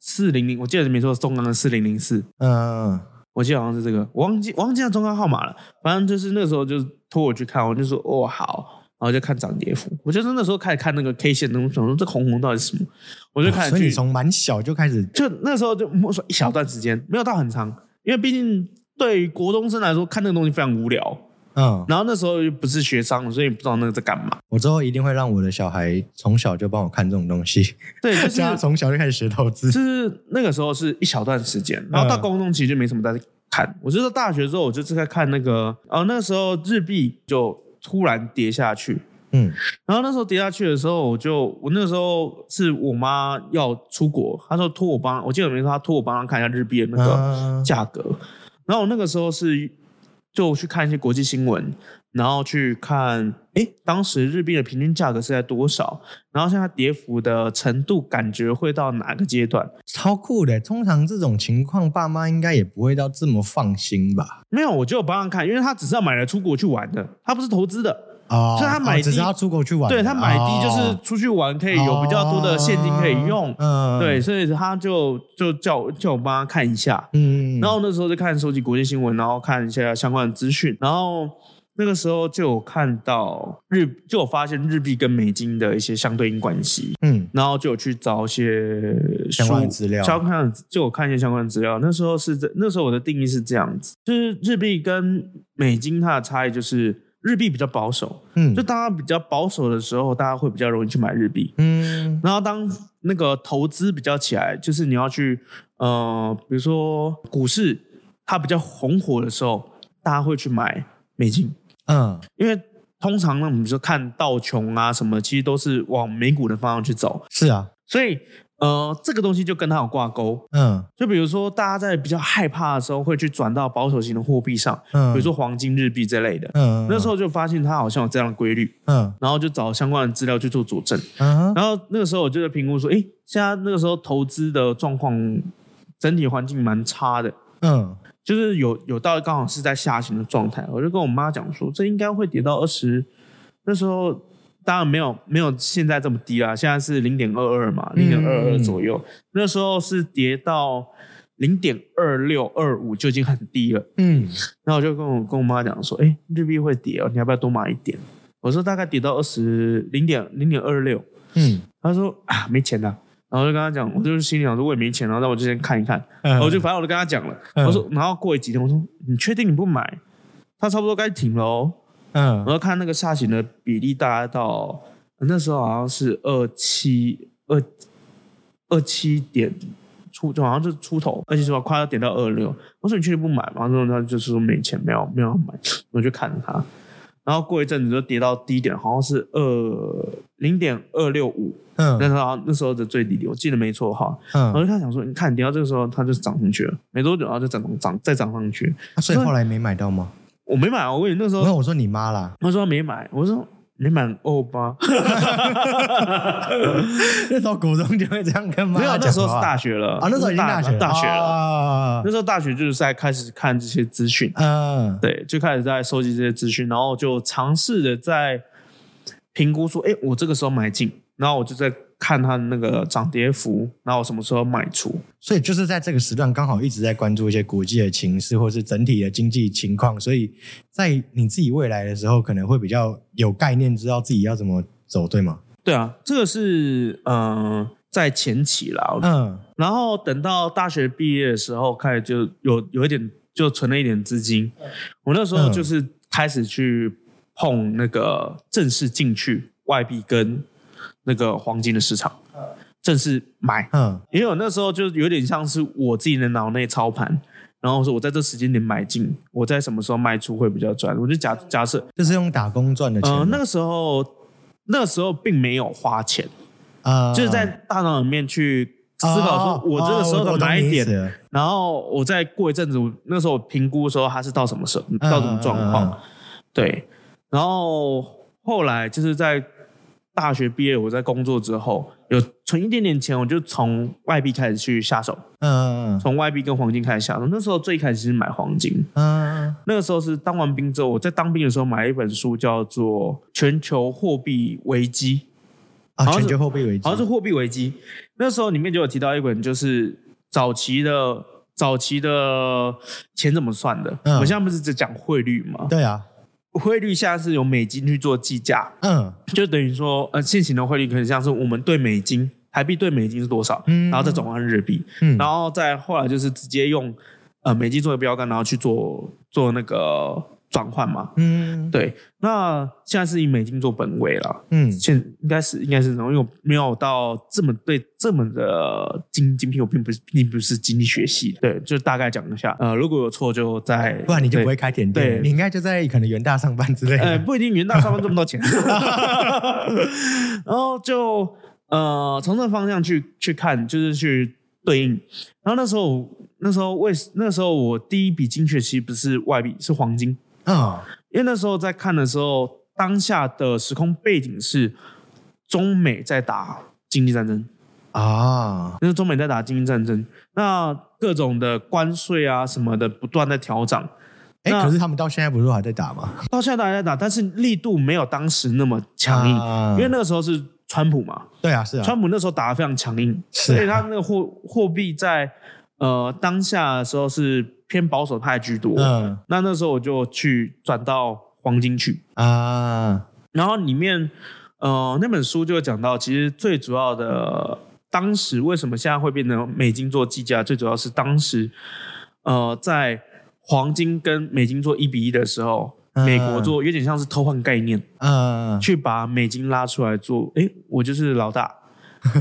四零零，我记得没错，中钢的四零零四，嗯我记得好像是这个，我忘记我忘记他中钢号码了，反正就是那时候就托我去看，我就说哦好，然后就看涨跌幅，我就是那时候开始看那个 K 线的，我想说这红红到底是什么，我就开始所以你从蛮小就开始，就那时候就摸索一小段时间，没有到很长，因为毕竟对于国中生来说看那个东西非常无聊，嗯，然后那时候又不是学商，所以不知道那个在干嘛，我之后一定会让我的小孩从小就帮我看这种东西，对，就是 从小就开始学投资，就是那个时候是一小段时间，然后到高中其实就没什么在看。我就是大学之后，我就是在看那个，哦，那个时候日币就突然跌下去，嗯然后那时候跌下去的时候，我就我那个时候是我妈要出国，她说托我帮，我记得没错，她托我帮她看一下日币的那个嗯价格。然后我那个时候是就去看一些国际新闻，然后去看，诶，当时日币的平均价格是在多少？然后现在跌幅的程度，感觉会到哪个阶段？超酷的。通常这种情况，爸妈应该也不会到这么放心吧？没有，我就有帮他看，因为他只是要买来出国去玩的，他不是投资的。哦，所以他买地哦只是要出国去玩的，对他买地就是哦出去玩，可以有比较多的现金可以用。嗯，对，，所以他就就叫我叫我帮他看一下。嗯，然后那时候就看收集国际新闻，然后看一下相关的资讯，然后那个时候就有看到日，就有发现日币跟美金的一些相对应关系，嗯然后就有去找一些相关的资料相关的就有看一些相关的资料。那时候是这，那时候我的定义是这样子，就是日币跟美金它的差异就是日币比较保守，嗯就大家比较保守的时候，大家会比较容易去买日币。嗯然后当那个投资比较起来，就是你要去呃，比如说股市它比较红火的时候，大家会去买美金，嗯。因为通常呢，我们说看道琼啊什么，其实都是往美股的方向去走，是啊，所以呃，这个东西就跟它有挂钩。嗯。就比如说，大家在比较害怕的时候，会去转到保守型的货币上，嗯，比如说黄金、日币这类的。嗯，那时候就发现它好像有这样的规律，嗯然后就找相关的资料去做佐证。嗯哼。然后那个时候我就在评估说，诶，现在那个时候投资的状况整体环境蛮差的，嗯就是有有到刚好是在下行的状态，我就跟我妈讲说，这应该会跌到二十，那时候当然没有没有现在这么低啦，现在是零点二二嘛，零点二二左右，那时候是跌到零点二六二五就已经很低了。嗯，然后我就跟我跟我妈讲说，哎，日币会跌哦，你要不要多买一点？我说大概跌到二十零点零点二六，嗯，她说啊没钱了。然后我就跟他讲，我就是心里想说我也没钱，然后那我就先看一看。嗯我就反正我就跟他讲了，嗯我说，然后过几天我说你确定你不买？他差不多该停了哦。嗯我要看那个下行的比例，大概到那时候好像是二七二二七点出，就好像就是出头，而且说快要点到二六。我说你确定不买吗？然后他就是说没钱，没有没有买。我就看着他，然后过一阵子就跌到低点，好像是二零点二六五，那嗯时候那时候的最低点，我记得没错哈。我嗯，就看想说，你看跌到这个时候，它就涨上去了，没多久然后就涨涨再涨上去。啊所以后来没买到吗？我没买，我跟你那时候那我说你妈啦，他说没买，我说没买欧巴，那时候国中就会这样跟妈没有，那时候是大学了。啊，那时候已经大学了。大学了。了那时候大学就是在开始看这些资讯，嗯。对，就开始在收集这些资讯，然后就尝试着在评估说，哎，我这个时候买进，然后我就在看它的那个涨跌幅，然后什么时候卖出。所以就是在这个时段，刚好一直在关注一些国际的情势，或是整体的经济情况，所以在你自己未来的时候，可能会比较有概念，知道自己要怎么走，对吗？对啊，这个是嗯、呃在前期啦，嗯然后等到大学毕业的时候，开始就有有一点就存了一点资金。我那时候就是开始去碰那个正式进去外币跟那个黄金的市场，正式买。嗯因为我那时候就有点像是我自己的脑内操盘，然后说我在这时间点买进，我在什么时候卖出会比较赚。我就假假设，就是用打工赚的钱吗。呃，那个时候那个时候并没有花钱，啊就是在大脑里面去思考说，我这个时候的买点，点，然后我再过一阵子，那时候我评估的时候，它是到什么时候，到什么状况？嗯嗯嗯对，然后后来就是在大学毕业，我在工作之后，有存一点点钱，我就从外币开始去下手，嗯嗯从外币跟黄金开始下手。那时候最一开始是买黄金，嗯那个时候是当完兵之后，我在当兵的时候买了一本书，叫做《全球货币危机》。啊，全球货币危机，好像是货币危机。那时候里面就有提到一本，就是早期的早期的钱怎么算的。嗯我们现在不是只讲汇率吗？对啊，汇率现在是由美金去做计价，嗯。就等于说，呃，现行的汇率可能像是我们对美金，台币对美金是多少，嗯。然后再转换日币，嗯，然后再后来就是直接用呃美金作为标杆，然后去做做那个转换嘛。嗯对，那现在是以美金做本位了。嗯现应该是应该是因为我没有到这么对这么的精精辟，我并不是并不是经济学系的，对，就大概讲一下。呃，如果有错就在，不然你就不会。开甜对店，你应该就在可能元大上班之类呃，的。不一定元大上班这么多钱，然后就呃从这个方向去去看，就是去对应。然后那时候那时候为那时候我第一笔精确其实不是外币，是黄金。嗯。因为那时候在看的时候，当下的时空背景是中美在打经济战争，啊，那是中美在打经济战争，那各种的关税啊什么的不断在调涨，哎，那可是他们到现在不是还在打吗？到现在还在打，但是力度没有当时那么强硬，啊。因为那个时候是川普嘛，对啊，是啊，川普那时候打的非常强硬，是啊。所以他那个货货币在呃当下的时候是偏保守派居多，嗯。那那时候我就去转到黄金去。啊，然后里面，呃，那本书就有讲到，其实最主要的，当时为什么现在会变成美金做计价，最主要是当时，呃，在黄金跟美金做一比一的时候，嗯。美国做有点像是偷换概念，嗯。去把美金拉出来做，诶，我就是老大，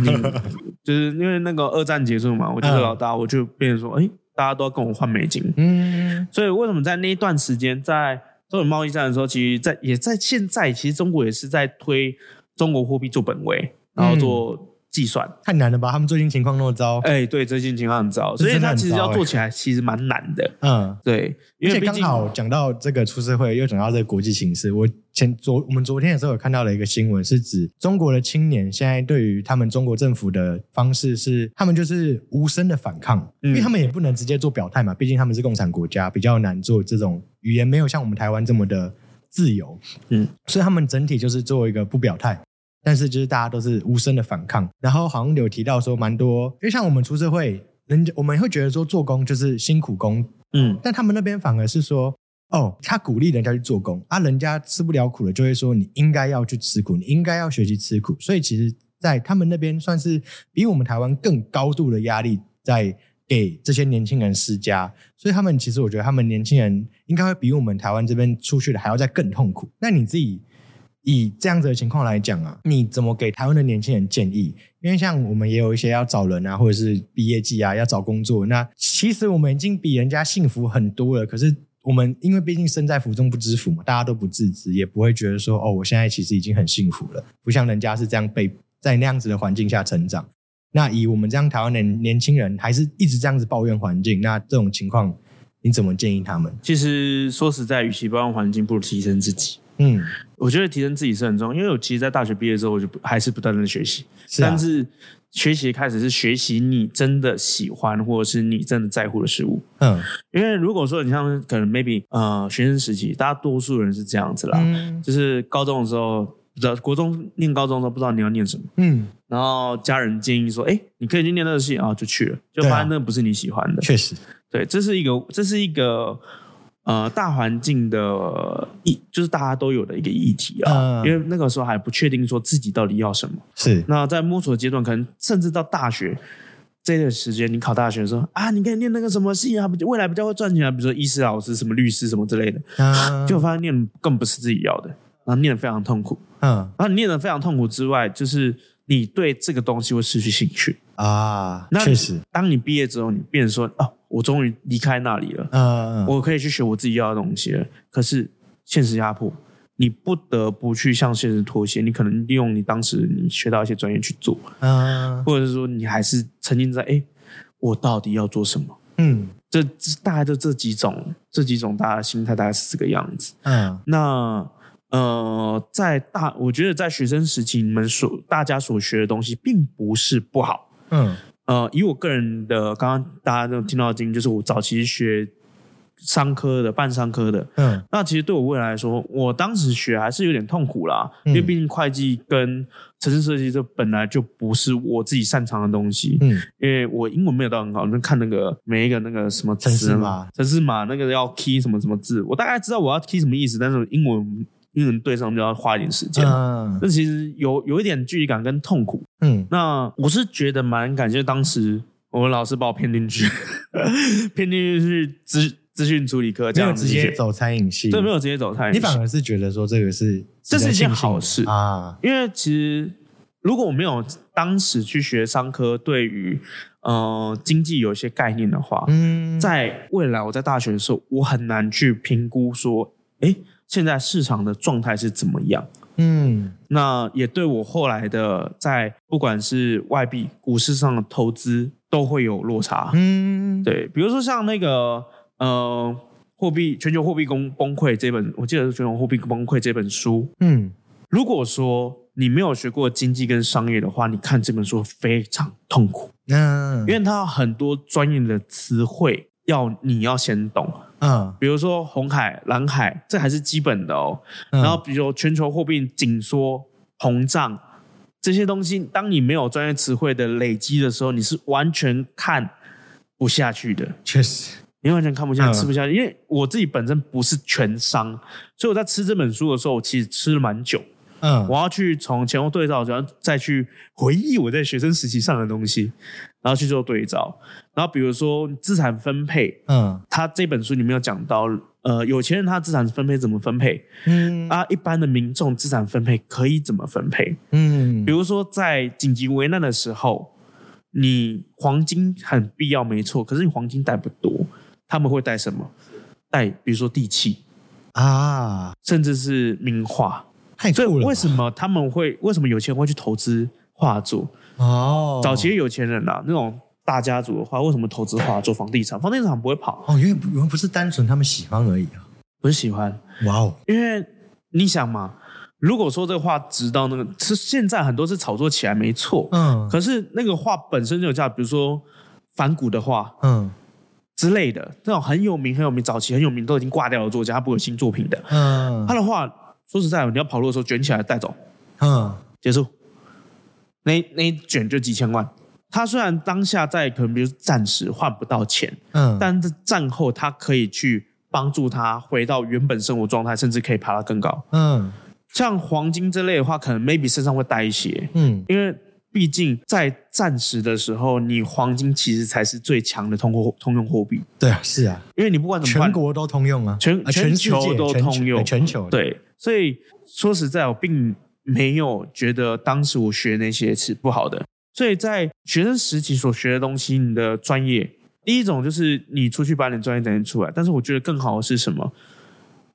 你 就是因为那个二战结束嘛，我就是老大，我就变成说，诶，大家都要跟我换美金，嗯。所以为什么在那一段时间，在中美贸易战的时候，其实在也在现在，其实中国也是在推中国货币做本位，然后做计算。太难了吧？他们最近情况那么糟，哎，对，最近情况很糟，所以真的它其实要做起来其实蛮难的。嗯。对，因为毕竟好讲到这个出社会，又讲到这个国际形势。我前昨我们昨天的时候有看到了一个新闻，是指中国的青年现在对于他们中国政府的方式是，他们就是无声的反抗，嗯因为他们也不能直接做表态嘛，毕竟他们是共产国家，比较难做这种语言没有像我们台湾这么的自由，嗯，所以他们整体就是做一个不表态。但是就是大家都是无声的反抗，然后好像有提到说蛮多，因为像我们出社会，人家我们会觉得说做工就是辛苦工，嗯，但他们那边反而是说，哦，他鼓励人家去做工啊，人家吃不了苦了，就会说你应该要去吃苦，你应该要学习吃苦。所以其实，在他们那边算是比我们台湾更高度的压力在给这些年轻人施加，所以他们其实我觉得他们年轻人应该会比我们台湾这边出去的还要再更痛苦。那你自己以这样子的情况来讲啊，你怎么给台湾的年轻人建议？因为像我们也有一些要找人啊，或者是毕业季啊，要找工作。那其实我们已经比人家幸福很多了，可是我们因为毕竟身在福中不知福嘛，大家都不自知，也不会觉得说哦，我现在其实已经很幸福了，不像人家是这样被在那样子的环境下成长。那以我们这样台湾的年轻人，还是一直这样子抱怨环境，那这种情况你怎么建议他们？其实说实在，与其抱怨环境，不如提升自己。嗯，我觉得提升自己是很重要，因为我其实，在大学毕业之后，我就不还是不断的学习，是啊。但是学习开始是学习你真的喜欢或者是你真的在乎的事物。嗯。因为如果说你像可能 maybe 呃学生时期，大家多数人是这样子啦，嗯。就是高中的时候不知道，国中念高中的时候不知道你要念什么，嗯，然后家人建议说，哎，你可以去念那个系啊，就去了，就发现那不是你喜欢的。确实，对，这是一个，这是一个呃大环境的议，就是大家都有的一个议题啊。嗯因为那个时候还不确定说自己到底要什么。是那在摸索阶段，可能甚至到大学这段时间，你考大学的时候啊，你可以念那个什么系啊，未来比较会赚钱啊，比如说医师老师、什么律师什么之类的，啊，就发现念更不是自己要的，然后念的非常痛苦。嗯然后你念的非常痛苦之外，就是你对这个东西会失去兴趣。啊，那确实，当你毕业之后，你变成说，哦，我终于离开那里了。嗯，我可以去学我自己要的东西了。可是现实压迫，你不得不去向现实妥协。你可能利用你当时你学到一些专业去做，嗯或者是说你还是沉浸在哎，我到底要做什么？嗯这这大概就这几种，这几种大家的心态大概是这个样子。嗯那呃，在大，我觉得在学生时期，你们所大家所学的东西，并不是不好。嗯呃，以我个人的，刚刚大家都听到的经验，就是我早期学商科的，半商科的。嗯那其实对我未来来说，我当时学还是有点痛苦啦，嗯因为毕竟会计跟城市设计这本来就不是我自己擅长的东西。嗯因为我英文没有到很好，就看那个每一个那个什么程式词码程式码那个要 key 什么什么字，我大概知道我要 key 什么意思，但是英文英文对上就要花一点时间。嗯那其实有有一点距离感跟痛苦。嗯那我是觉得蛮感谢当时我们老师把我骗进去，骗进去是资资讯处理科这没有样，直接走餐饮系，对，没有直接走太你反而是觉得说这个是这是一件好事啊，因为其实如果我没有当时去学商科，对于呃经济有一些概念的话，嗯，在未来我在大学的时候，我很难去评估说，诶，现在市场的状态是怎么样。嗯那也对我后来的在不管是外币、股市上的投资都会有落差。嗯，对，比如说像那个呃，货币全球货币崩崩溃这本，我记得是全球货币崩溃这本书。嗯如果说你没有学过经济跟商业的话，你看这本书非常痛苦，嗯，因为它有很多专业的词汇要你要先懂。嗯比如说红海、蓝海，这还是基本的哦。嗯然后比如说全球货币紧缩、膨胀这些东西，当你没有专业词汇的累积的时候，你是完全看不下去的。确实，你完全看不下嗯吃不下去，因为我自己本身不是全商，所以我在吃这本书的时候，我其实吃了蛮久。嗯我要去从前后对照，然后再去回忆我在学生时期上的东西，然后去做对照。然后比如说资产分配，嗯他这本书里面有讲到，呃，有钱人他资产分配怎么分配嗯啊？一般的民众资产分配可以怎么分配？嗯比如说在紧急危难的时候，你黄金很必要没错，可是你黄金带不多，他们会带什么？带比如说地契，啊，甚至是名画。所以为什么他们会为什么有钱人会去投资画作？哦，早期有钱人啊，那种大家族的话，为什么投资化做房地产？房地产不会跑，哦，因为不原来不是单纯他们喜欢而已啊。不是喜欢，哇哦，因为你想嘛，如果说这个画直到那个，是现在很多是炒作起来没错，嗯。可是那个画本身就有价，比如说反骨的画嗯。之类的，那种很有名、很有名、早期很有名都已经挂掉的作家，他不会有新作品的，嗯。他的画说实在，你要跑路的时候卷起来带走，嗯。结束，那那一卷就几千万。他虽然当下在可能比如暂时换不到钱，嗯，但是战后他可以去帮助他回到原本生活状态，甚至可以爬得更高。嗯像黄金这类的话，可能 maybe 身上会带一些，嗯因为毕竟在战时的时候，你黄金其实才是最强的通货通用货币，对啊，是啊，因为你不管怎么办，全国都通用啊，全啊全球都通用全球对，所以说实在，我并没有觉得当时我学那些是不好的。所以在学生时期所学的东西，你的专业，第一种就是你出去把你的专业展现出来，但是我觉得更好的是什么？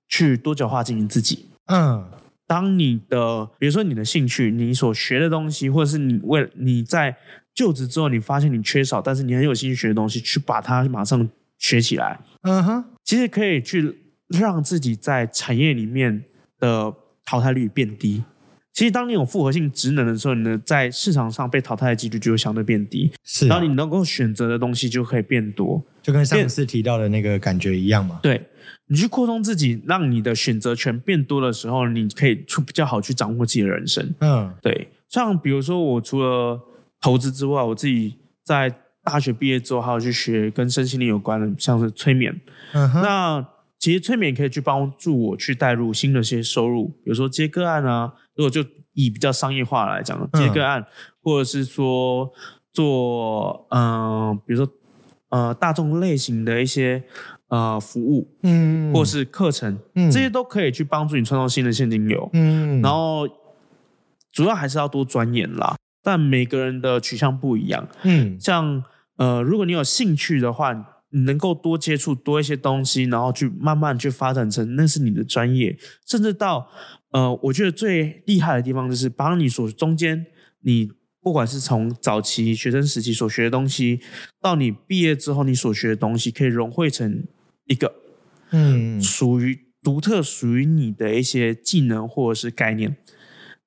去多角化经营自己。嗯当你的，比如说你的兴趣，你所学的东西，或者是你为你在就职之后，你发现你缺少，但是你很有兴趣学的东西，去把它马上学起来，嗯哼，其实可以去让自己在产业里面的淘汰率变低。其实，当你有复合性职能的时候，你的在市场上被淘汰的几率就会相对变低，是啊，然后你能够选择的东西就可以变多。就跟上次提到的那个感觉一样嘛。对你去扩充自己，让你的选择权变多的时候，你可以出比较好去掌握自己的人生。嗯对，像比如说我除了投资之外，我自己在大学毕业之后还有去学跟身心灵有关的，像是催眠。嗯哼，那其实催眠可以去帮助我去带入新的一些收入，比如说接个案啊，如果就以比较商业化来讲，接个案，或者是说做嗯、呃比如说呃大众类型的一些呃服务，嗯，或是课程，嗯。这些都可以去帮助你创造新的现金流。嗯，然后主要还是要多钻研啦，但每个人的取向不一样。嗯。像呃，如果你有兴趣的话，你能够多接触多一些东西，然后去慢慢去发展成那是你的专业，甚至到呃，我觉得最厉害的地方就是把你所中间你。不管是从早期学生时期所学的东西，到你毕业之后你所学的东西，可以融汇成一个嗯属于独特属于你的一些技能或者是概念，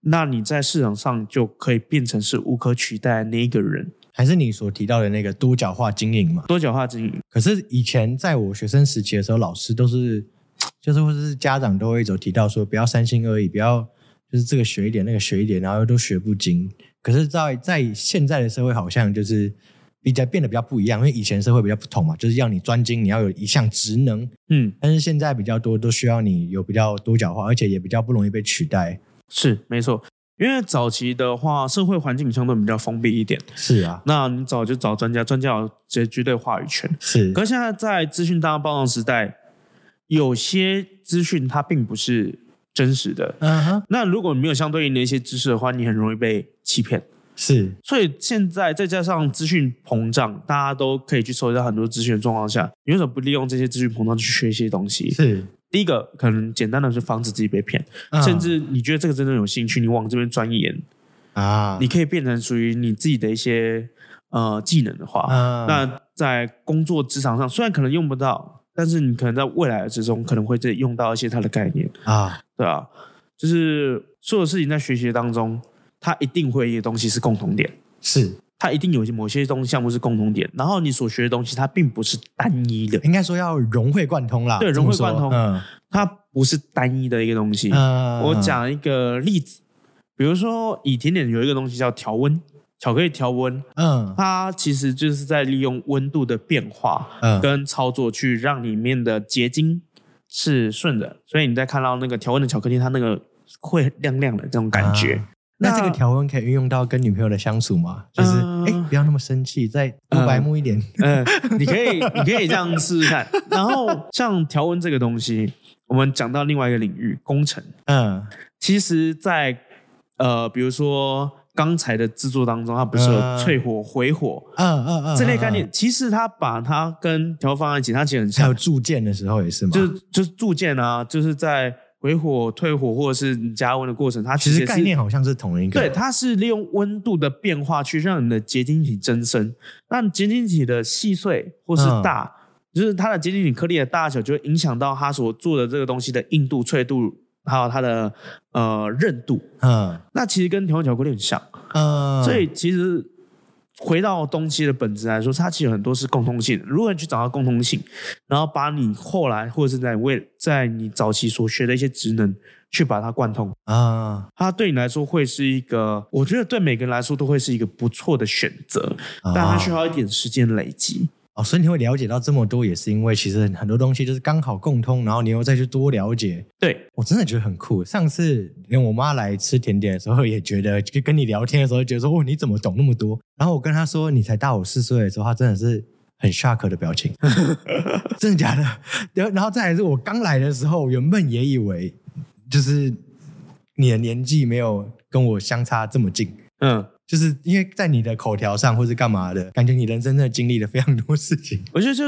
那你在市场上就可以变成是无可取代的那一个人。还是你所提到的那个多角化经营嘛。多角化经营，可是以前在我学生时期的时候，老师都是，就是或者是家长都会一直提到说，不要三心二意，不要就是这个学一点，那个学一点，然后都学不精。可是在，在现在的社会，好像就是比较变得比较不一样，因为以前社会比较不同嘛，就是要你专精，你要有一项职能，嗯，但是现在比较多都需要你有比较多角化，而且也比较不容易被取代。是没错。因为早期的话，社会环境相对比较封闭一点，是啊，那你早就找专家，专家有绝绝对话语权。是可，是现在在资讯大爆炸时代，有些资讯它并不是真实的。嗯哼，那如果你没有相对应的一些知识的话，你很容易被欺骗。是，所以现在再加上资讯膨胀，大家都可以去收集到很多资讯的状况下，你为什么不利用这些资讯膨胀去学一些东西？是，第一个可能简单的是防止自己被骗，嗯。甚至你觉得这个真的有兴趣，你往这边钻研，啊，你可以变成属于你自己的一些呃技能的话，嗯。那在工作职场上虽然可能用不到，但是你可能在未来之中可能会再用到一些它的概念，啊，对啊，就是所有事情在学习当中，它一定会有一些东西是共同点。是，它一定有某些东西项目是共同点，然后你所学的东西它并不是单一的，应该说要融会贯通啦。对融会贯通嗯它不是单一的一个东西。嗯，我讲一个例子，比如说以甜点有一个东西叫调温，巧克力调温，嗯它其实就是在利用温度的变化嗯跟操作去让里面的结晶是顺的，所以你在看到那个调温的巧克力，它那个会亮亮的这种感觉。啊那这个调温可以运用到跟女朋友的相处吗？就是嗯哎、不要那么生气，再多白目一点。嗯，你可以，你可以这样试试看。然后像条纹这个东西，我们讲到另外一个领域，工程。嗯其实在，呃，比如说钢材的制作当中，它不是有嗯淬火、回火嗯嗯嗯，这类概念嗯，？其实它把它跟条纹放在一起，它其实很像还有，铸剑的时候也是吗？就是就是铸剑啊，就是在回火、退火或者是你加温的过程，它其实概念好像是同一个。对，它是利用温度的变化去让你的结晶体增生。那结晶体的细碎或是大，就是它的结晶体颗粒的大小，就会影响到它所做的这个东西的硬度、脆度，还有它的呃韧度。嗯那其实跟调味巧克力很像，嗯，所以其实回到东西的本质来说，它其实很多是共通性的。如果你去找到共通性，然后把你后来或者是在为在你早期所学的一些职能去把它贯通，啊它对你来说会是一个，我觉得对每个人来说都会是一个不错的选择，但它需要一点时间累积。哦，所以你会了解到这么多，也是因为其实很多东西就是刚好共通，然后你又再去多了解。对，我真的觉得很酷。上次连我妈来吃甜点的时候，也觉得就跟你聊天的时候，觉得说哦，你怎么懂那么多？然后我跟她说你才大我四岁的时候，她真的是很 shock 的表情，真的假的？然后然后再来是我刚来的时候，原本也以为就是你的年纪没有跟我相差这么近。嗯，就是因为在你的口条上或是干嘛的，感觉你人生真的经历了非常多事情。我觉得就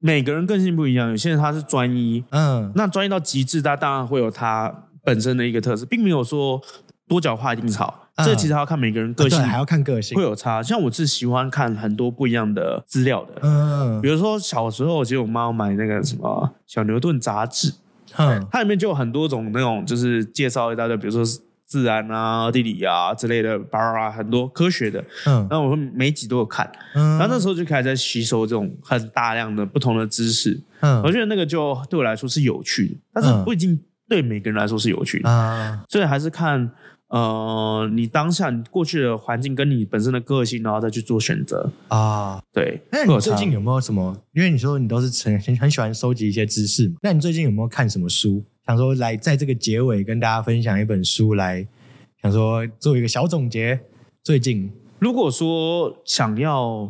每个人个性不一样，有些人他是专一，嗯那专一到极致，他当然会有他本身的一个特色，并没有说多角化一定是好。嗯这其实要看每个人个性对，还要看个性会。有差。像我是喜欢看很多不一样的资料的，嗯比如说小时候，其实我妈买那个什么小牛顿杂志，嗯它里面就有很多种那种，就是介绍一大堆，比如说自然啊、地理啊之类的，巴拉巴拉很多科学的。嗯然后我会每集都有看，嗯，然后那时候就开始在吸收这种很大量的不同的知识。嗯我觉得那个就对我来说是有趣的，但是嗯不一定对每个人来说是有趣的，啊所以还是看呃你当下你过去的环境跟你本身的个性，然后再去做选择。啊。对，那你最近有没有什么？因为你说你都是很很很喜欢收集一些知识嘛，那你最近有没有看什么书？想说来在这个结尾跟大家分享一本书来，想说做一个小总结。最近如果说想要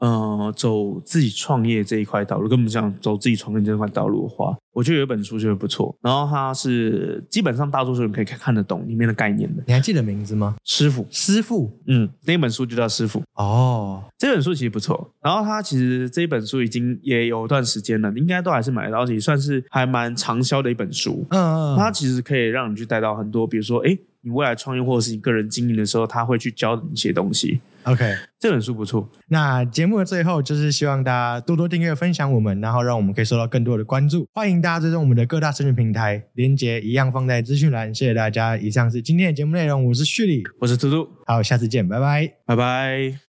呃走自己创业这一块道路，跟我们讲走自己创业这块道路的话，我觉得有一本书就会不错。然后它是基本上大多数人可以看得懂里面的概念的。你还记得名字吗？师傅，师傅嗯，那本书就叫师傅。哦，这本书其实不错，然后它其实这一本书已经也有一段时间了，应该都还是买得到，也算是还蛮畅销的一本书。嗯嗯，它其实可以让你去带到很多，比如说，哎，你未来创业或者是你个人经营的时候，他会去教你一些东西。OK。这本书不错，那节目的最后就是希望大家多多订阅、分享我们，然后让我们可以收到更多的关注。欢迎大家追踪我们的各大社群平台，连接一样放在资讯栏。谢谢大家，以上是今天的节目内容，我是旭里，我是嘟嘟，好，下次见，拜拜。拜拜。